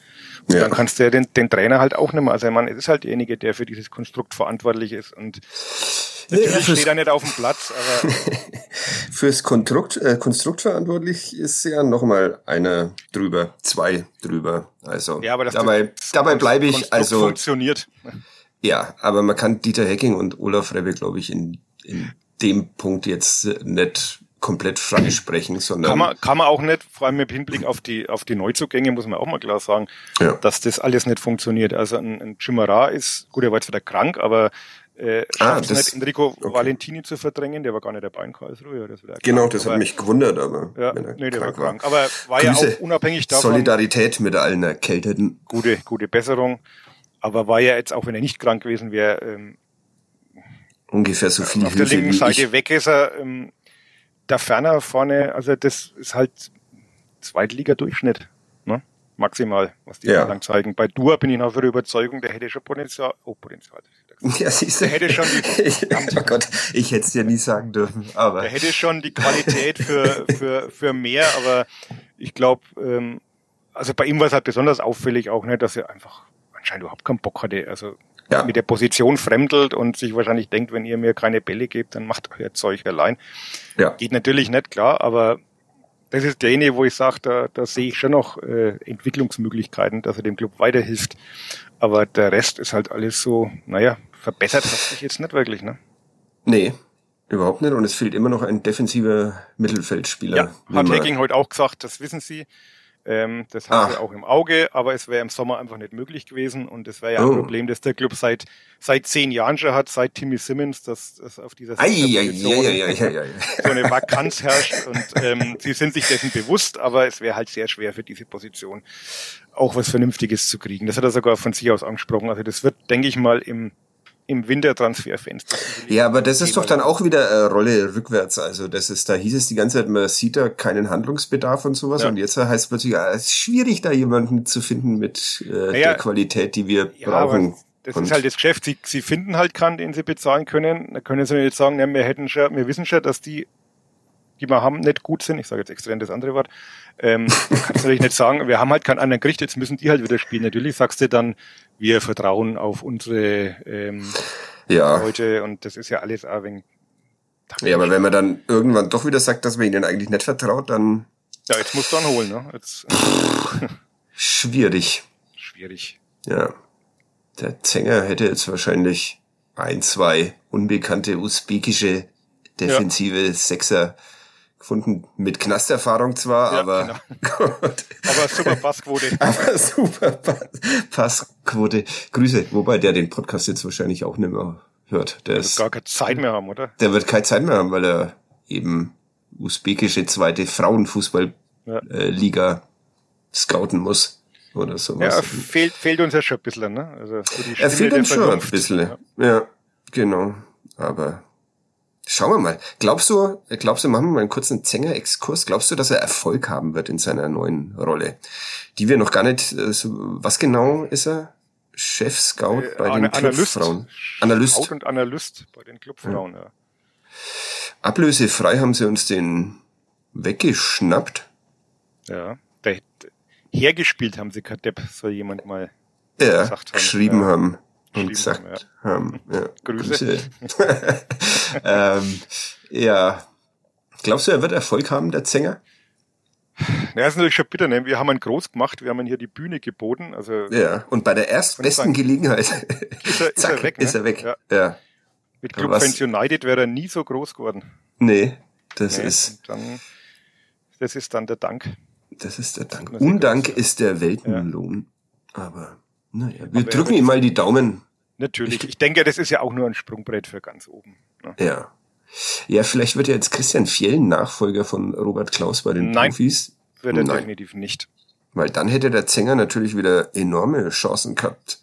Und ja. dann kannst du ja den, den Trainer halt auch nicht mehr, also ich meine, es ist halt derjenige, der für dieses Konstrukt verantwortlich ist und natürlich ja, steht er nicht auf dem Platz, aber fürs Konstrukt, äh, Konstrukt verantwortlich ist ja nochmal einer drüber, zwei drüber, also ja, aber das dabei, das dabei bleibe ich, Konstrukt also funktioniert. Ja, aber man kann Dieter Hecking und Olaf Rebbe, glaube ich, in, in dem Punkt jetzt nicht komplett frei sprechen, sondern. Kann man, kann man auch nicht, vor allem mit Hinblick auf die, auf die Neuzugänge, muss man auch mal klar sagen, ja. dass das alles nicht funktioniert. Also ein, ein Chimera ist, gut, er war jetzt wieder krank, aber äh, ah, das, nicht, Enrico okay. Valentini zu verdrängen, der war gar nicht dabei in Karlsruhe. Das genau, das aber, hat mich gewundert, aber. Ja, nee, der war krank. War. Aber war Grüße, ja auch unabhängig davon. Solidarität mit allen Erkälteten. Gute, gute Besserung. Aber war ja jetzt, auch wenn er nicht krank gewesen wäre, ähm, ungefähr so viel Auf Hilfe der linken Seite weg ist er, ähm, da ferner vorne, also das ist halt Zweitliga-Durchschnitt, ne? Maximal, was die ja. lang zeigen. Bei Dua bin ich noch für Überzeugung, der hätte schon Potenzial. Oh, Potenzial. Ja, siehst du. Der hätte schon die, oh Gott, ich hätte es dir nie sagen dürfen, aber. Der hätte schon die Qualität für, für, für mehr, aber ich glaube, ähm, also bei ihm war es halt besonders auffällig auch, ne, dass er einfach anscheinend überhaupt keinen Bock hatte. Also ja. mit der Position fremdelt und sich wahrscheinlich denkt, wenn ihr mir keine Bälle gebt, dann macht euer Zeug allein. Ja. Geht natürlich nicht, klar, aber das ist derjenige, wo ich sage, da, da sehe ich schon noch äh, Entwicklungsmöglichkeiten, dass er dem Club weiterhilft. Aber der Rest ist halt alles so, naja, verbessert hat sich jetzt nicht wirklich, ne? Nee, überhaupt nicht. Und es fehlt immer noch ein defensiver Mittelfeldspieler. Ja, hat Hacking heute auch gesagt, das wissen sie. Ähm, das haben wir auch im Auge, aber es wäre im Sommer einfach nicht möglich gewesen und das wäre ja oh. ein Problem, das der Club seit seit zehn Jahren schon hat, seit Timmy Simmons, dass, dass auf dieser ei, ei, ei, so eine Vakanz herrscht und ähm, sie sind sich dessen bewusst, aber es wäre halt sehr schwer für diese Position auch was Vernünftiges zu kriegen. Das hat er sogar von sich aus angesprochen. Also das wird, denke ich mal, im im Wintertransferfenster. Ja, aber das ist doch dann auch wieder eine Rolle rückwärts. Also das ist, da hieß es die ganze Zeit, man sieht da keinen Handlungsbedarf und sowas. Ja. Und jetzt heißt es plötzlich, ah, es ist schwierig, da jemanden zu finden mit äh, naja, der Qualität, die wir ja, brauchen. Das und ist halt das Geschäft. Sie, sie finden halt keinen, den sie bezahlen können. Da können sie jetzt sagen, ja, wir hätten schon, wir wissen schon, dass die die wir haben, nicht gut sind. Ich sage jetzt extrem das andere Wort. Ähm, kannst natürlich nicht sagen, wir haben halt keinen anderen Gericht, jetzt müssen die halt wieder spielen. Natürlich sagst du dann, wir vertrauen auf unsere ähm, ja. Leute und das ist ja alles auch wegen ja, aber wenn man dann irgendwann doch wieder sagt, dass man ihnen eigentlich nicht vertraut, dann. Ja, jetzt musst du dann holen, ne? Jetzt, Schwierig. Schwierig. Ja. Der Zenger hätte jetzt wahrscheinlich ein, zwei unbekannte usbekische defensive ja. Sechser gefunden. Mit Knasterfahrung zwar, ja, aber genau. aber super Passquote. aber super Passquote. Grüße, wobei der den Podcast jetzt wahrscheinlich auch nicht mehr hört. Der, der ist, gar keine Zeit mehr haben, oder? Der wird keine Zeit mehr haben, weil er eben usbekische zweite Frauenfußball-Liga ja. äh, scouten muss oder sowas. Ja, fehlt, fehlt uns ja schon ein bisschen, ne? Also so er fehlt uns schon ein bisschen. Ja. ja, genau. Aber Schauen wir mal. Glaubst du, glaubst du, machen wir mal einen kurzen Zenger-Exkurs. Glaubst du, dass er Erfolg haben wird in seiner neuen Rolle? Die wir noch gar nicht, äh, was genau ist er? Chef Scout äh, bei den Clubfrauen. Analyst. Scout und Analyst bei den Clubfrauen, ja. ja. Ablösefrei haben sie uns den weggeschnappt. Ja, hergespielt haben sie Kadepp, soll jemand mal ja, gesagt haben. geschrieben ja. haben und gesagt ja. haben. Ja. Grüße. Grüße. ähm, ja. Glaubst du, er wird Erfolg haben, der Zänger? Ja, ist natürlich schon bitter, ne? Wir haben ihn groß gemacht, wir haben ihn hier die Bühne geboten. Also ja, und bei der erstbesten Gelegenheit ist er, ist er weg. Ne? Ist er weg. Ja. ja. Mit Club Fans United wäre er nie so groß geworden. Nee, das nee, ist. Dann, das ist dann der Dank. Das ist der Dank. Undank ist der Weltenlohn. Ja. Aber naja, wir Aber drücken ihm mal die Daumen. Natürlich. Ich, ich denke, das ist ja auch nur ein Sprungbrett für ganz oben. Ne? Ja. Ja, vielleicht wird ja jetzt Christian Fjell Nachfolger von Robert Klaus bei den Nein, Profis. Wird er Nein. definitiv nicht. Weil dann hätte der Zänger natürlich wieder enorme Chancen gehabt,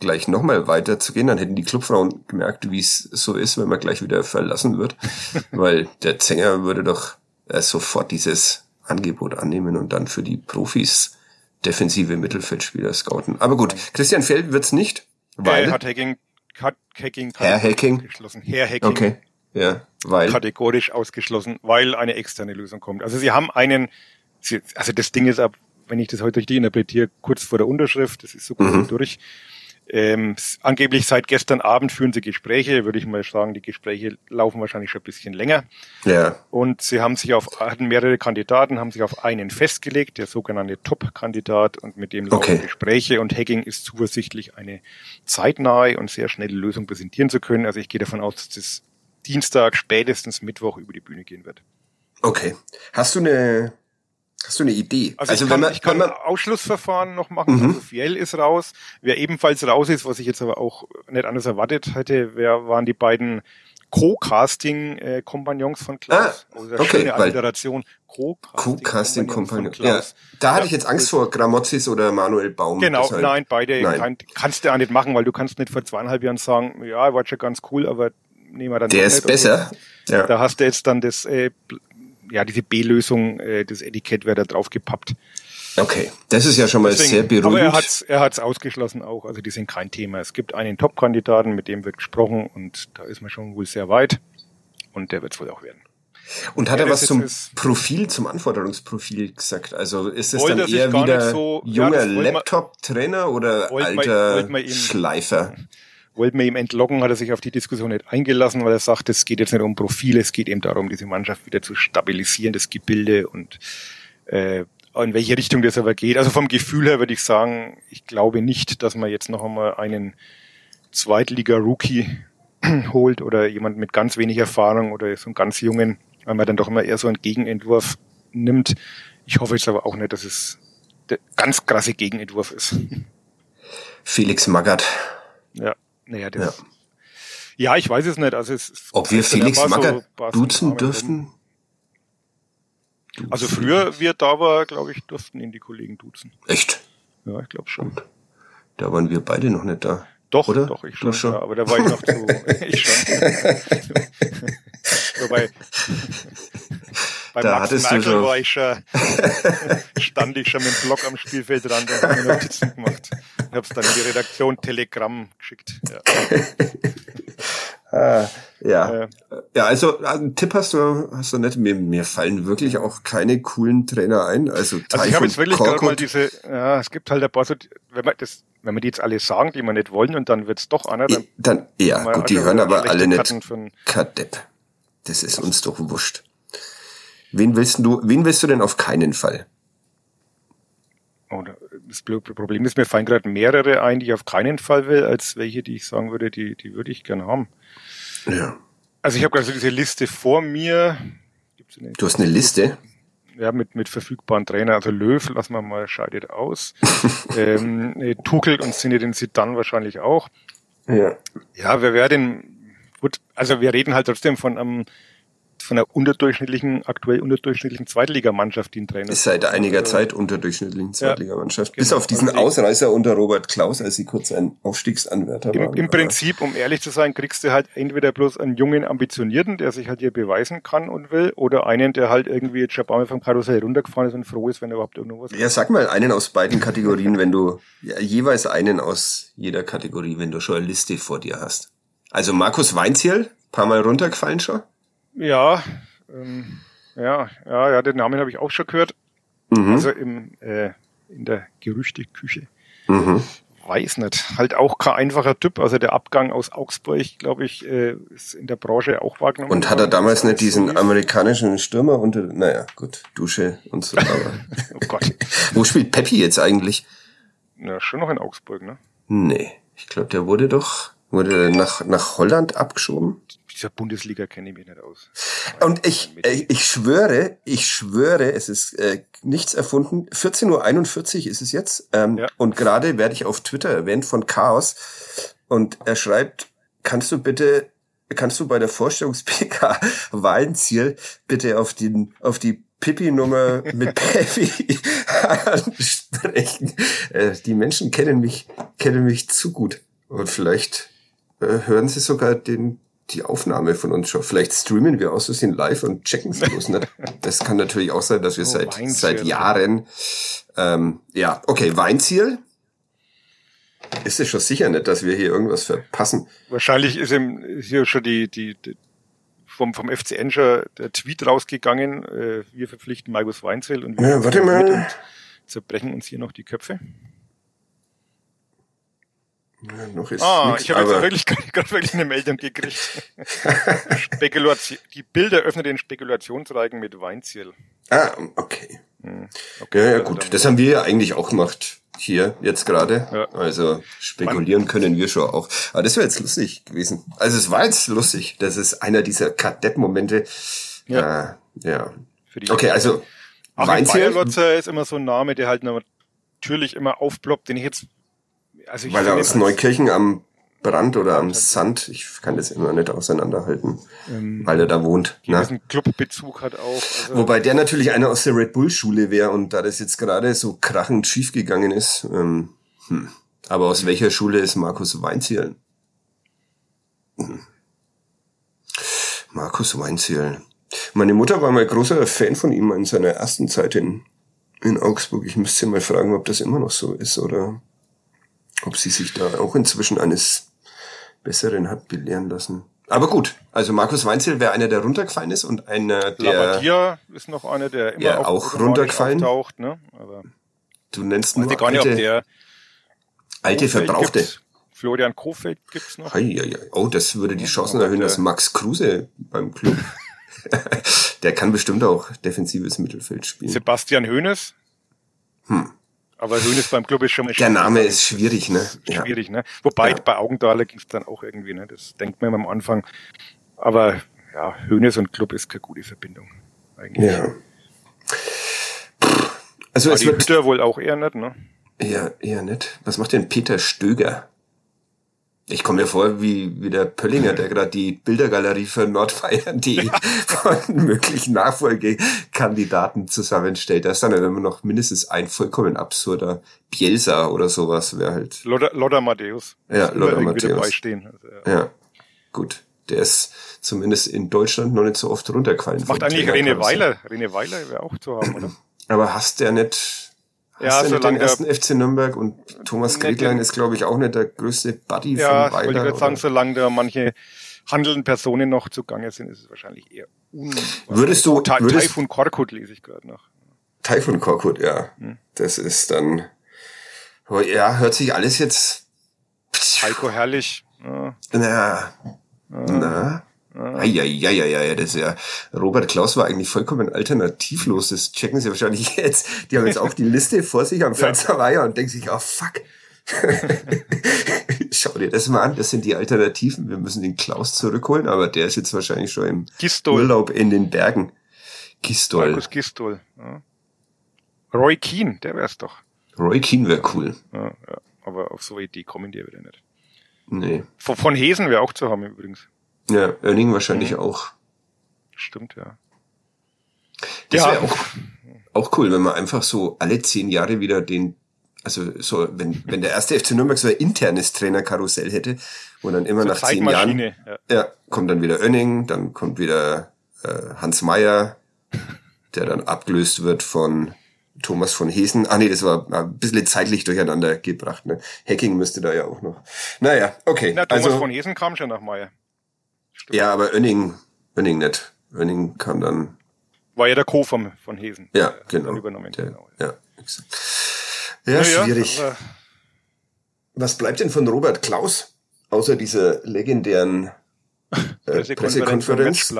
gleich nochmal weiterzugehen. Dann hätten die Clubfrauen gemerkt, wie es so ist, wenn man gleich wieder verlassen wird. Weil der Zänger würde doch äh, sofort dieses Angebot annehmen und dann für die Profis defensive Mittelfeldspieler scouten. Aber gut, Christian Fjell wird's nicht, weil... Er hat Hacking, hat Hacking, Herr Hacking. Geschlossen. Herr Hacking. Okay. Ja, weil. Kategorisch ausgeschlossen, weil eine externe Lösung kommt. Also sie haben einen, also das Ding ist ab, wenn ich das heute richtig interpretiere, kurz vor der Unterschrift, das ist so gut mhm. durch. Ähm, angeblich seit gestern Abend führen sie Gespräche, würde ich mal sagen, die Gespräche laufen wahrscheinlich schon ein bisschen länger. Ja. Und sie haben sich auf, hatten mehrere Kandidaten, haben sich auf einen festgelegt, der sogenannte Top-Kandidat, und mit dem laufen okay. Gespräche und Hacking ist zuversichtlich, eine zeitnahe und sehr schnelle Lösung präsentieren zu können. Also ich gehe davon aus, dass das Dienstag, spätestens Mittwoch über die Bühne gehen wird. Okay. Hast du eine, hast du eine Idee? Also, also ich kann, man, ich kann man Ausschlussverfahren noch machen. Mhm. Also Fiel ist raus. Wer ebenfalls raus ist, was ich jetzt aber auch nicht anders erwartet hätte, wer waren die beiden Co-Casting-Kompagnons von Klaus. Ah, also okay, schöne Alliteration. Co-Casting-Kompagnon. Ja, da hatte ich jetzt Angst vor Gramozis oder Manuel Baum. Genau, deshalb. nein, beide nein. Kann, kannst du auch nicht machen, weil du kannst nicht vor zweieinhalb Jahren sagen, ja, war schon ganz cool, aber nehmen wir dann. Der ist besser. ja. Da hast du jetzt dann das, äh, ja, diese B-Lösung, äh, das Etikett wäre da drauf gepappt. Okay, das ist ja schon mal Deswegen, sehr beruhigend. Aber er hat's, er hat's ausgeschlossen auch. Also die sind kein Thema. Es gibt einen Top-Kandidaten, mit dem wird gesprochen und da ist man schon wohl sehr weit und der wird wohl auch werden. Und hat ja, er was zum Profil, zum Anforderungsprofil gesagt? Also ist es dann eher wieder so, junger ja, Laptop-Trainer oder alter man, Schleifer? Wollten wir ihm entlocken, hat er sich auf die Diskussion nicht eingelassen, weil er sagt, es geht jetzt nicht um Profile, es geht eben darum, diese Mannschaft wieder zu stabilisieren, das Gebilde und äh, in welche Richtung das aber geht. Also vom Gefühl her würde ich sagen, ich glaube nicht, dass man jetzt noch einmal einen Zweitliga-Rookie holt oder jemand mit ganz wenig Erfahrung oder so einen ganz jungen, weil man dann doch immer eher so einen Gegenentwurf nimmt. Ich hoffe jetzt aber auch nicht, dass es der ganz krasse Gegenentwurf ist. Felix Magath. Ja. Naja, das, ja. ja, ich weiß es nicht. Also es, Ob wir Felix Magath so, duzen dürften? Duzen. Also früher, wie er da war, glaube ich, durften ihn die Kollegen duzen. Echt? Ja, ich glaube schon. Da waren wir beide noch nicht da. Doch, oder? doch, ich schon. schon. Ja, aber da war ich noch zu. ich schon. Wobei, bei da Max hattest Merkel du schon. war ich schon, stand ich schon mit dem Block am Spielfeldrand und habe mir Notizen gemacht. Ich habe es dann in die Redaktion Telegramm geschickt. Ja. ah, ja. Äh, ja, also einen Tipp hast du, hast du nicht. Mir, mir fallen wirklich auch keine coolen Trainer ein. Also, also ich habe jetzt wirklich gerade mal diese, ja, es gibt halt ein paar so, wenn man das, wenn man die jetzt alle sagen, die wir nicht wollen und dann wird's doch einer, dann, dann ja, gut, die hören aber alle nicht Kadepp. Das ist uns doch wurscht. Wen willst du, wen willst du denn auf keinen Fall? Oh, das Problem ist, mir fallen gerade mehrere ein, die ich auf keinen Fall will, als welche, die ich sagen würde, die, die würde ich gerne haben. Ja. Also ich habe gerade so diese Liste vor mir. du hast eine Liste? Ja, mit, mit verfügbaren Trainern. Also Löw, lassen wir mal, scheidet aus. ähm, Tuchel und Zinedine dann wahrscheinlich auch. Ja. Ja, wer wäre denn, gut, also wir reden halt trotzdem von einem von einer unterdurchschnittlichen, aktuell unterdurchschnittlichen Zweitligamannschaft, die ein Trainer ist. Seit einiger also, Zeit unterdurchschnittlichen Zweitligamannschaft. Ja, Bis genau. auf diesen also Ausreißer unter Robert Klaus, als sie kurz ein Aufstiegsanwärter Im, waren. Im Prinzip, um ehrlich zu sein, kriegst du halt entweder bloß einen jungen Ambitionierten, der sich halt hier beweisen kann und will, oder einen, der halt irgendwie jetzt schon vom Karussell runtergefahren ist und froh ist, wenn er überhaupt irgendwas Ja, sag mal einen aus beiden Kategorien, wenn du, ja, jeweils einen aus jeder Kategorie, wenn du schon eine Liste vor dir hast. Also Markus Weinzierl, paar Mal runtergefallen schon? Ja, ähm, ja, ja, ja, den Namen habe ich auch schon gehört. Mhm. Also im, äh, in der Gerüchteküche. Mhm. weiß nicht. Halt auch kein einfacher Typ. Also der Abgang aus Augsburg, glaube ich, äh, ist in der Branche auch wahrgenommen. Und hat er damals nicht diesen amerikanischen Stürmer unter, naja, gut, Dusche und so, aber. oh Gott. Wo spielt Peppi jetzt eigentlich? Ja, schon noch in Augsburg, ne? Nee, ich glaube, der wurde doch, wurde nach, nach Holland abgeschoben. Dieser Bundesliga kenne ich mich nicht aus. Und ich, ich, schwöre, ich schwöre, es ist äh, nichts erfunden. 14.41 Uhr ist es jetzt. Ähm, Ja. Und gerade werde ich auf Twitter erwähnt von Chaos. Und er schreibt, kannst du bitte, kannst du bei der Vorstellungs-PK Wahlenziel bitte auf den, auf die Pippi-Nummer mit Peppi ansprechen? Äh, die Menschen kennen mich, kennen mich zu gut. Und vielleicht äh, hören sie sogar den, die Aufnahme von uns schon. Vielleicht streamen wir aus Versehen live und checken es bloß nicht. Das kann natürlich auch sein, dass wir Oh, seit, Weinziel. seit Jahren, ähm, ja, okay, Weinziel. Ist es schon sicher nicht, dass wir hier irgendwas verpassen? Wahrscheinlich ist ihm ist hier schon die, die, die vom, vom FCN schon der Tweet rausgegangen, äh, wir verpflichten Markus Weinzel und wir Ja, warte mal. und zerbrechen uns hier noch die Köpfe. Ja, noch ist Ah, nix, ich habe jetzt wirklich gerade wirklich eine Meldung gekriegt. Spekulation, die Bilder öffnen den Spekulationsreigen mit Weinziel. Ah, okay. Okay, Ja, ja, also gut. Das haben wir ja eigentlich auch gemacht. Hier, jetzt gerade. Ja. Also spekulieren können wir schon auch. Aber das wäre jetzt lustig gewesen. Also es war jetzt lustig. Das ist einer dieser Kadettmomente. Ja. Äh, ja. Für die Okay, also Achim Weinziel, ist immer so ein Name, der halt natürlich immer aufploppt, den ich jetzt, also ich weil er aus Neukirchen am Brand oder am Sand, ich kann das immer nicht auseinanderhalten, weil er da wohnt. Ne? gewissen Clubbezug hat auch. Also, Wobei der natürlich einer aus der Red Bull Schule wäre und da das jetzt gerade so krachend schief gegangen ist. Ähm, hm. Aber aus welcher Schule ist Markus Weinziel? Hm. Markus Weinziel. Meine Mutter war mal großer Fan von ihm in seiner ersten Zeit in, in Augsburg. Ich müsste sie mal fragen, ob das immer noch so ist oder ob sie sich da auch inzwischen eines Besseren hat belehren lassen. Aber gut, also Markus Weinziel wäre einer, der runtergefallen ist und einer, der... Labadia ist noch einer, der immer Ja, auch automatisch runtergefallen. auftaucht, ne? Aber Du nennst nur gar nicht, ob alte, der alte Kofeld Verbrauchte. gibt's. Florian Kofeld gibt's noch. Hei, hei, hei. Oh, das würde die Chancen aber erhöhen, dass Max Kruse beim Club. der kann bestimmt auch defensives Mittelfeld spielen. Sebastian Hoeneß. Aber Hoeneß beim Club ist schon mal Hm. Der Name ist schwierig, ne? Ja. schwierig, ne? Wobei Ja. bei Augenthaler ging's dann auch irgendwie, ne? Das denkt man am Anfang. Aber ja, Hoeneß und Club ist keine gute Verbindung. Eigentlich. ja. Also Aber es die wird Hütter wohl auch eher nicht, ne? eher, eher nicht. Was macht denn Peter Stöger? Ich komme mir vor wie, wie der Pöllinger, der gerade die Bildergalerie für Nordbayern.de von möglichen Nachfolgekandidaten zusammenstellt. Da ist dann immer noch mindestens ein vollkommen absurder Bielsa oder sowas, wäre halt Lodder Matthäus. Ja, irgendwie Matthäus. stehen. Also, ja. Ja, gut. Der ist zumindest in Deutschland noch nicht so oft runtergefallen. Macht vom eigentlich Rene Trainerkarussell. Weiler. Rene Weiler wäre auch zu haben, oder? Aber hast der nicht, hast Ja, der nicht den ersten FC Nürnberg und Thomas Gretlein ist, glaube ich, auch nicht der größte Buddy Ja, von wollte ich Weiler. gerade sagen, solange da manche handelnden Personen noch zugange sind, ist es wahrscheinlich eher un... Würdest du- Ta würdest- Taifun Korkut lese ich gerade noch. Taifun Korkut, ja. Hm. Das ist dann, oh, ja, hört sich alles jetzt, Heiko Herrlich. Ja, na, na, Eieieiei, das ist ja, Robert Klaus war eigentlich vollkommen alternativlos, das checken sie wahrscheinlich jetzt. Die haben jetzt auch die Liste vor sich am Pfalzer Weiher und denken sich, oh fuck. Schau dir das mal an, das sind die Alternativen. Wir müssen den Klaus zurückholen, aber der ist jetzt wahrscheinlich schon im Gistol. Urlaub in den Bergen. Gistol. Markus Gistol. Ja. Roy Keane, der wär's doch. Roy Keane wäre cool. Ja, ja. Aber auf so eine Idee kommen die ja wieder nicht. Nee. Von, von Hesen wäre auch zu haben übrigens. Ja, Erning wahrscheinlich Mhm. auch. Stimmt, ja. Das Ja. wäre auch, auch cool, wenn man einfach so alle zehn Jahre wieder den, also so, wenn, wenn der erste FC Nürnberg so ein internes Trainerkarussell hätte, wo dann immer So nach zehn Jahren. Ja. ja, kommt dann wieder Önning, dann kommt wieder äh, Hans Meyer, der dann abgelöst wird von Thomas von Hesen. Ah nee, das war ein bisschen zeitlich durcheinander gebracht. Ne? Hacking müsste da ja auch noch. Naja, okay. Na, Thomas also, von Hesen kam schon nach Meier. ja, aber Önning, Önning nicht. Önning kam dann War ja der Co. vom, von Hesen. Ja, Der genau. Übernommen. Der, genau. ja. Ja, Naja, schwierig. aber Was bleibt denn von Robert Klaus, außer dieser legendären äh, Pressekonferenz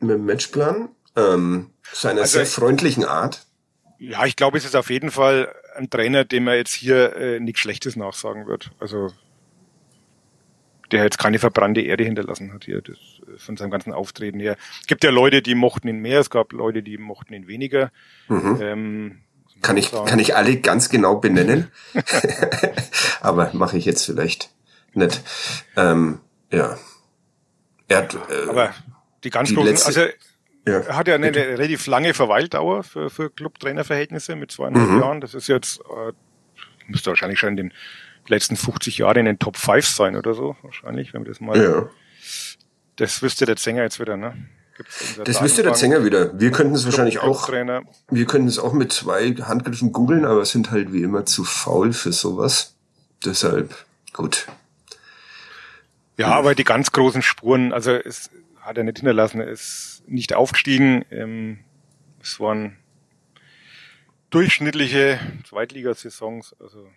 mit dem Matchplan, ähm, seiner also, sehr freundlichen Art? Ja, ich glaube, es ist auf jeden Fall ein Trainer, dem er jetzt hier äh, nichts Schlechtes nachsagen wird. Also der jetzt keine verbrannte Erde hinterlassen hat hier, das, von seinem ganzen Auftreten her. Es gibt ja Leute, die mochten ihn mehr, es gab Leute, die mochten ihn weniger. Mhm. Ähm, kann ich, kann ich alle ganz genau benennen. Aber mache ich jetzt vielleicht nicht. Ähm, ja. Er hat, äh, Aber die ganz die großen, letzte, also ja, er hat ja eine bitte. relativ lange Verweildauer für, für Club-Trainer-Verhältnisse mit zweieinhalb mhm. Jahren. Das ist jetzt, äh, müsste wahrscheinlich schon den letzten 50 Jahren in den Top 5 sein oder so, wahrscheinlich, wenn wir das mal. Ja. Das wüsste der Sänger jetzt wieder, ne? das wüsste der Sänger wieder. Wir könnten es wahrscheinlich auch. Wir könnten es auch mit zwei Handgriffen googeln, aber sind halt wie immer zu faul für sowas. Deshalb, gut. Ja, hm. aber die ganz großen Spuren, also es hat er nicht hinterlassen, er ist nicht aufgestiegen. Ähm, es waren durchschnittliche Zweitligasaisons, also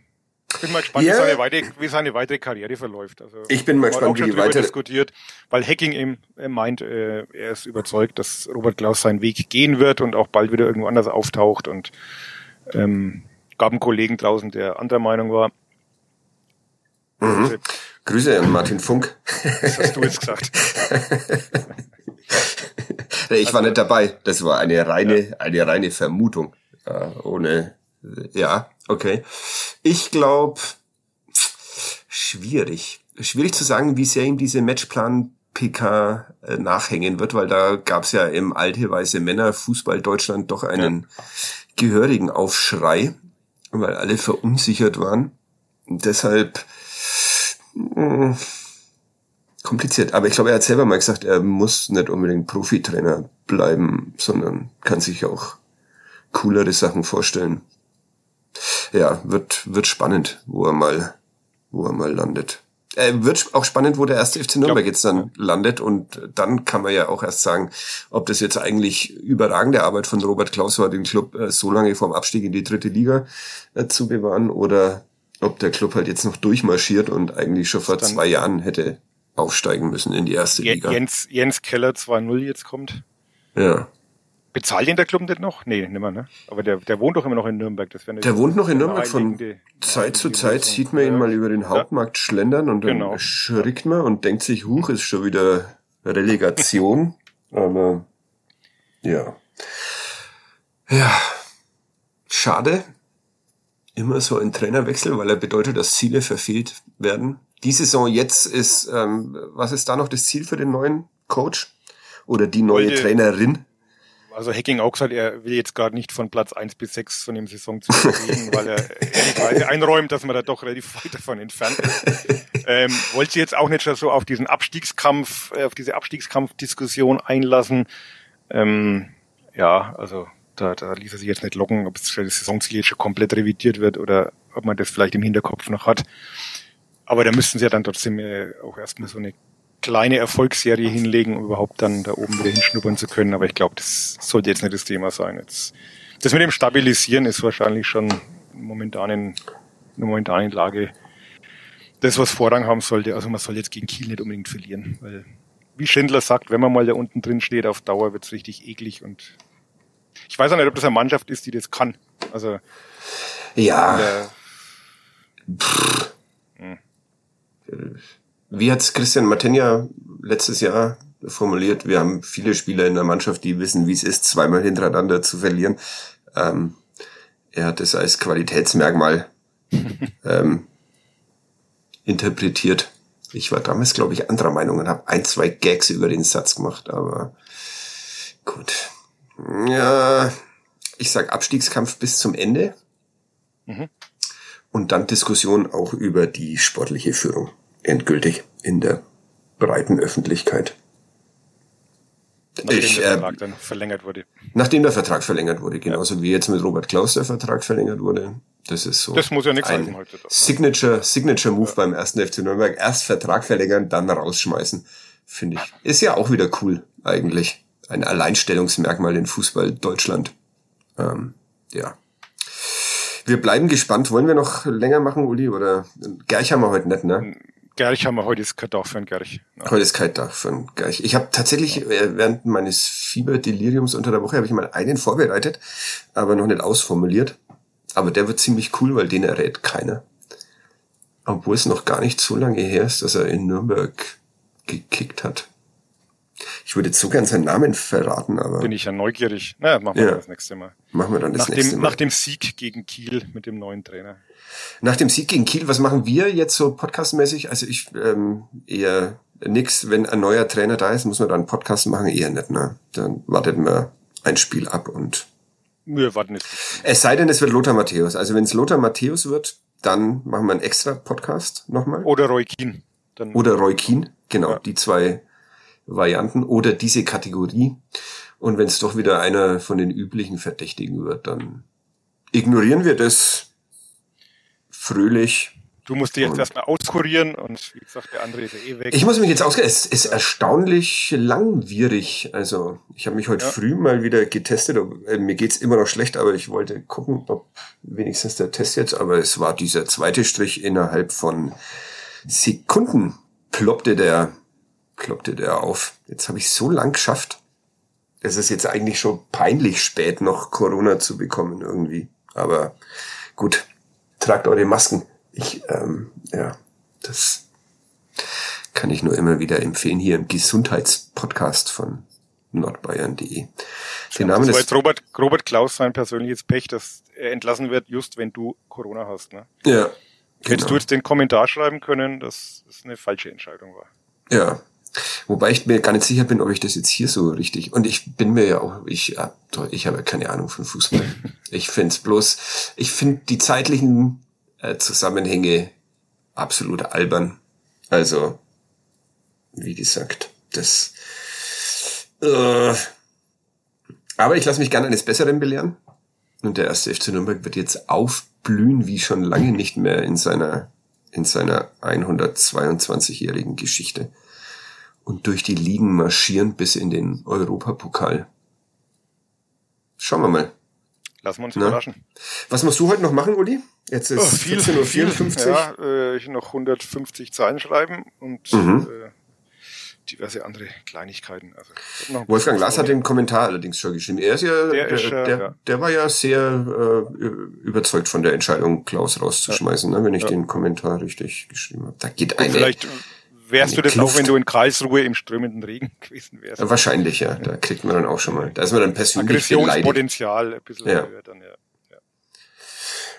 bin mal gespannt, yeah. wie, seine weitere, wie seine weitere Karriere verläuft. Also, ich bin mal gespannt, wie die weiter diskutiert, weil Hacking eben meint, äh, er ist überzeugt, dass Robert Klaus seinen Weg gehen wird und auch bald wieder irgendwo anders auftaucht und ähm, gab einen Kollegen draußen, der anderer Meinung war. Mhm. Also, Grüße an Martin Funk. Das hast du jetzt gesagt. ich war also, nicht dabei. Das war eine reine, ja. eine reine Vermutung. Ja, ohne, ja, okay. Ich glaube, schwierig. Schwierig zu sagen, wie sehr ihm diese Matchplan PK äh, nachhängen wird, weil da gab es ja im alte weiße Männer Fußball Deutschland doch einen ja. gehörigen Aufschrei, weil alle verunsichert waren. Und deshalb mh, hm, kompliziert. Aber ich glaube, er hat selber mal gesagt, er muss nicht unbedingt Profitrainer bleiben, sondern kann sich auch coolere Sachen vorstellen. Ja, wird, wird spannend, wo er mal, wo er mal landet. Äh, wird auch spannend, wo der erste FC Nürnberg jetzt dann landet und dann kann man ja auch erst sagen, ob das jetzt eigentlich überragende Arbeit von Robert Klaus war, den Club äh, so lange vorm Abstieg in die dritte Liga äh, zu bewahren oder ob der Club halt jetzt noch durchmarschiert und eigentlich schon vor zwei Jahren hätte aufsteigen müssen in die erste Liga. Jens, Jens Keller 2-0 jetzt kommt. Ja. Bezahlt ihn der Club nicht noch? Nee, nimmer, ne? Aber der, der wohnt doch immer noch in Nürnberg. Das der wohnt noch in Nürnberg. Von Zeit zu Zeit sieht man ihn mal über den Hauptmarkt schlendern und dann genau. schrickt man und denkt sich, huch, ist schon wieder Relegation. Aber ja. Ja. Schade. Immer so ein Trainerwechsel, weil er bedeutet, dass Ziele verfehlt werden. Die Saison jetzt ist, ähm, was ist da noch das Ziel für den neuen Coach? Oder die neue Wollte, Trainerin? Also Hacking auch gesagt, er will jetzt gerade nicht von Platz eins bis sechs von dem Saison zu reden, weil er ehrlicherweise einräumt, dass man da doch relativ weit davon entfernt ist. Ähm, wollte jetzt auch nicht schon so auf diesen Abstiegskampf, äh, auf diese Abstiegskampfdiskussion einlassen. Ähm, ja, also da, da ließ er sich jetzt nicht locken, ob das Saisonziel jetzt schon komplett revidiert wird oder ob man das vielleicht im Hinterkopf noch hat. Aber da müssten sie ja dann trotzdem äh, auch erstmal so eine kleine Erfolgsserie hinlegen, um überhaupt dann da oben wieder hinschnuppern zu können. Aber ich glaube, das sollte jetzt nicht das Thema sein. Jetzt, das mit dem Stabilisieren ist wahrscheinlich schon momentan in, der momentanen Lage das, was Vorrang haben sollte. Also man soll jetzt gegen Kiel nicht unbedingt verlieren, weil wie Schindler sagt, wenn man mal da unten drin steht, auf Dauer wird's richtig eklig und ich weiß auch nicht, ob das eine Mannschaft ist, die das kann. Also ja. Der, hm wie hat Christian Matenja letztes Jahr formuliert? Wir haben viele Spieler in der Mannschaft, die wissen, wie es ist, zweimal hintereinander zu verlieren. Ähm, er hat es als Qualitätsmerkmal ähm, interpretiert. Ich war damals, glaube ich, anderer Meinung und habe ein, zwei Gags über den Satz gemacht, aber gut. Ja, ich sag Abstiegskampf bis zum Ende. Mhm. Und dann Diskussion auch über die sportliche Führung endgültig in der breiten Öffentlichkeit. Nachdem ich, der Vertrag äh, dann verlängert wurde. Nachdem der Vertrag verlängert wurde, genauso ja. wie jetzt mit Robert Klaus der Vertrag verlängert wurde. Das ist so. Das muss ja nichts ein heißen heute. Doch, Signature, Signature Move ja. beim ersten FC Nürnberg. Erst Vertrag verlängern, dann rausschmeißen. Finde ich. Ist ja auch wieder cool, eigentlich. Ein Alleinstellungsmerkmal in Fußball Deutschland. Ähm, ja. Wir bleiben gespannt. Wollen wir noch länger machen, Uli? Oder Gerch haben wir heute nicht, ne? Gerch haben wir heute ist kein Tag für einen Gerch. Ja. Heute ist kein Tag für einen Gerch. Ich habe tatsächlich äh, während meines Fieberdeliriums unter der Woche habe ich mal einen vorbereitet, aber noch nicht ausformuliert. Aber der wird ziemlich cool, weil den errät keiner. Obwohl es noch gar nicht so lange her ist, dass er in Nürnberg gekickt hat. Ich würde jetzt so gern seinen Namen verraten, aber. Bin ich ja neugierig. Na, machen wir ja. das nächste Mal. Machen wir dann das nach nächste dem, Mal. Nach dem Sieg gegen Kiel mit dem neuen Trainer. Nach dem Sieg gegen Kiel, was machen wir jetzt so podcastmäßig? Also ich ähm, eher nix, wenn ein neuer Trainer da ist, muss man dann einen Podcast machen, eher nicht, ne? Dann wartet man ein Spiel ab und. Wir warten jetzt. Es sei denn, es wird Lothar Matthäus. Also wenn es Lothar Matthäus wird, dann machen wir einen extra Podcast nochmal. Oder Roy Kien. Dann Oder Roy Kien, genau, ja. die zwei Varianten oder diese Kategorie. Und wenn es doch wieder einer von den üblichen Verdächtigen wird, dann ignorieren wir das fröhlich. Du musst dich jetzt erstmal auskurieren und wie gesagt, der andere ist ja eh weg. Ich muss mich jetzt auskurieren. Es ist erstaunlich langwierig. Also ich habe mich heute ja. früh mal wieder getestet. Äh, mir geht's immer noch schlecht, aber ich wollte gucken, ob wenigstens der Test jetzt, aber es war dieser zweite Strich innerhalb von Sekunden ploppte der ploppte der auf. Jetzt habe ich so lang geschafft. Es ist jetzt eigentlich schon peinlich spät noch Corona zu bekommen irgendwie. Aber gut, tragt eure Masken. Ich, ähm, ja, das kann ich nur immer wieder empfehlen hier im Gesundheitspodcast von nordbayern.de. Den Namen das war jetzt Robert, Robert Klaus sein persönliches Pech, dass er entlassen wird, just wenn du Corona hast. Ne? Ja. Genau. Hättest du jetzt den Kommentar schreiben können, dass es eine falsche Entscheidung war. Ja, Wobei ich mir gar nicht sicher bin, ob ich das jetzt hier so richtig. Und ich bin mir ja auch, ich, ich habe ja keine Ahnung von Fußball. Ich finde es bloß, ich finde die zeitlichen äh, Zusammenhänge absolut albern. Also, wie gesagt, das. Äh, aber ich lasse mich gerne eines Besseren belehren. Und der erste FC Nürnberg wird jetzt aufblühen wie schon lange nicht mehr in seiner in seiner 122-jährigen Geschichte und durch die Ligen marschieren bis in den Europapokal. Schauen wir mal. Lassen wir uns Na? überraschen. Was musst du heute noch machen, Uli? Jetzt ist oh, viel, 14.54 Uhr. Ja, äh, ich noch 150 Zeilen schreiben und mhm. äh, diverse andere Kleinigkeiten. Also, Wolfgang Lass hat den Kommentar allerdings schon geschrieben. Er ist ja, der, der, ist, der, ja. der war ja sehr äh, überzeugt von der Entscheidung, Klaus rauszuschmeißen, ja. ne, wenn ich ja. den Kommentar richtig geschrieben habe. Da geht eine. Vielleicht wärst du das Kluft. auch, wenn du in Karlsruhe im strömenden Regen gewesen wärst. Ja, wahrscheinlich, ja. Da kriegt man dann auch schon mal. Da ist man dann persönlich Aggressionspotenzial ein bisschen ja. höher dann, ja. ja.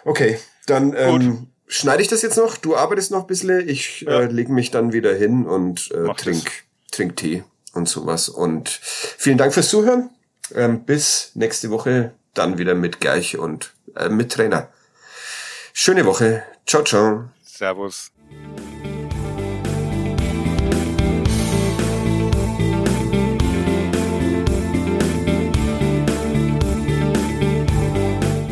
Okay, dann ähm, schneide ich das jetzt noch. Du arbeitest noch ein bisschen. Ich ja. äh, lege mich dann wieder hin und äh, trink, trink Tee und sowas. Und vielen Dank fürs Zuhören. Ähm, bis nächste Woche dann wieder mit Gerch und äh, mit Trainer. Schöne Woche. Ciao, ciao. Servus.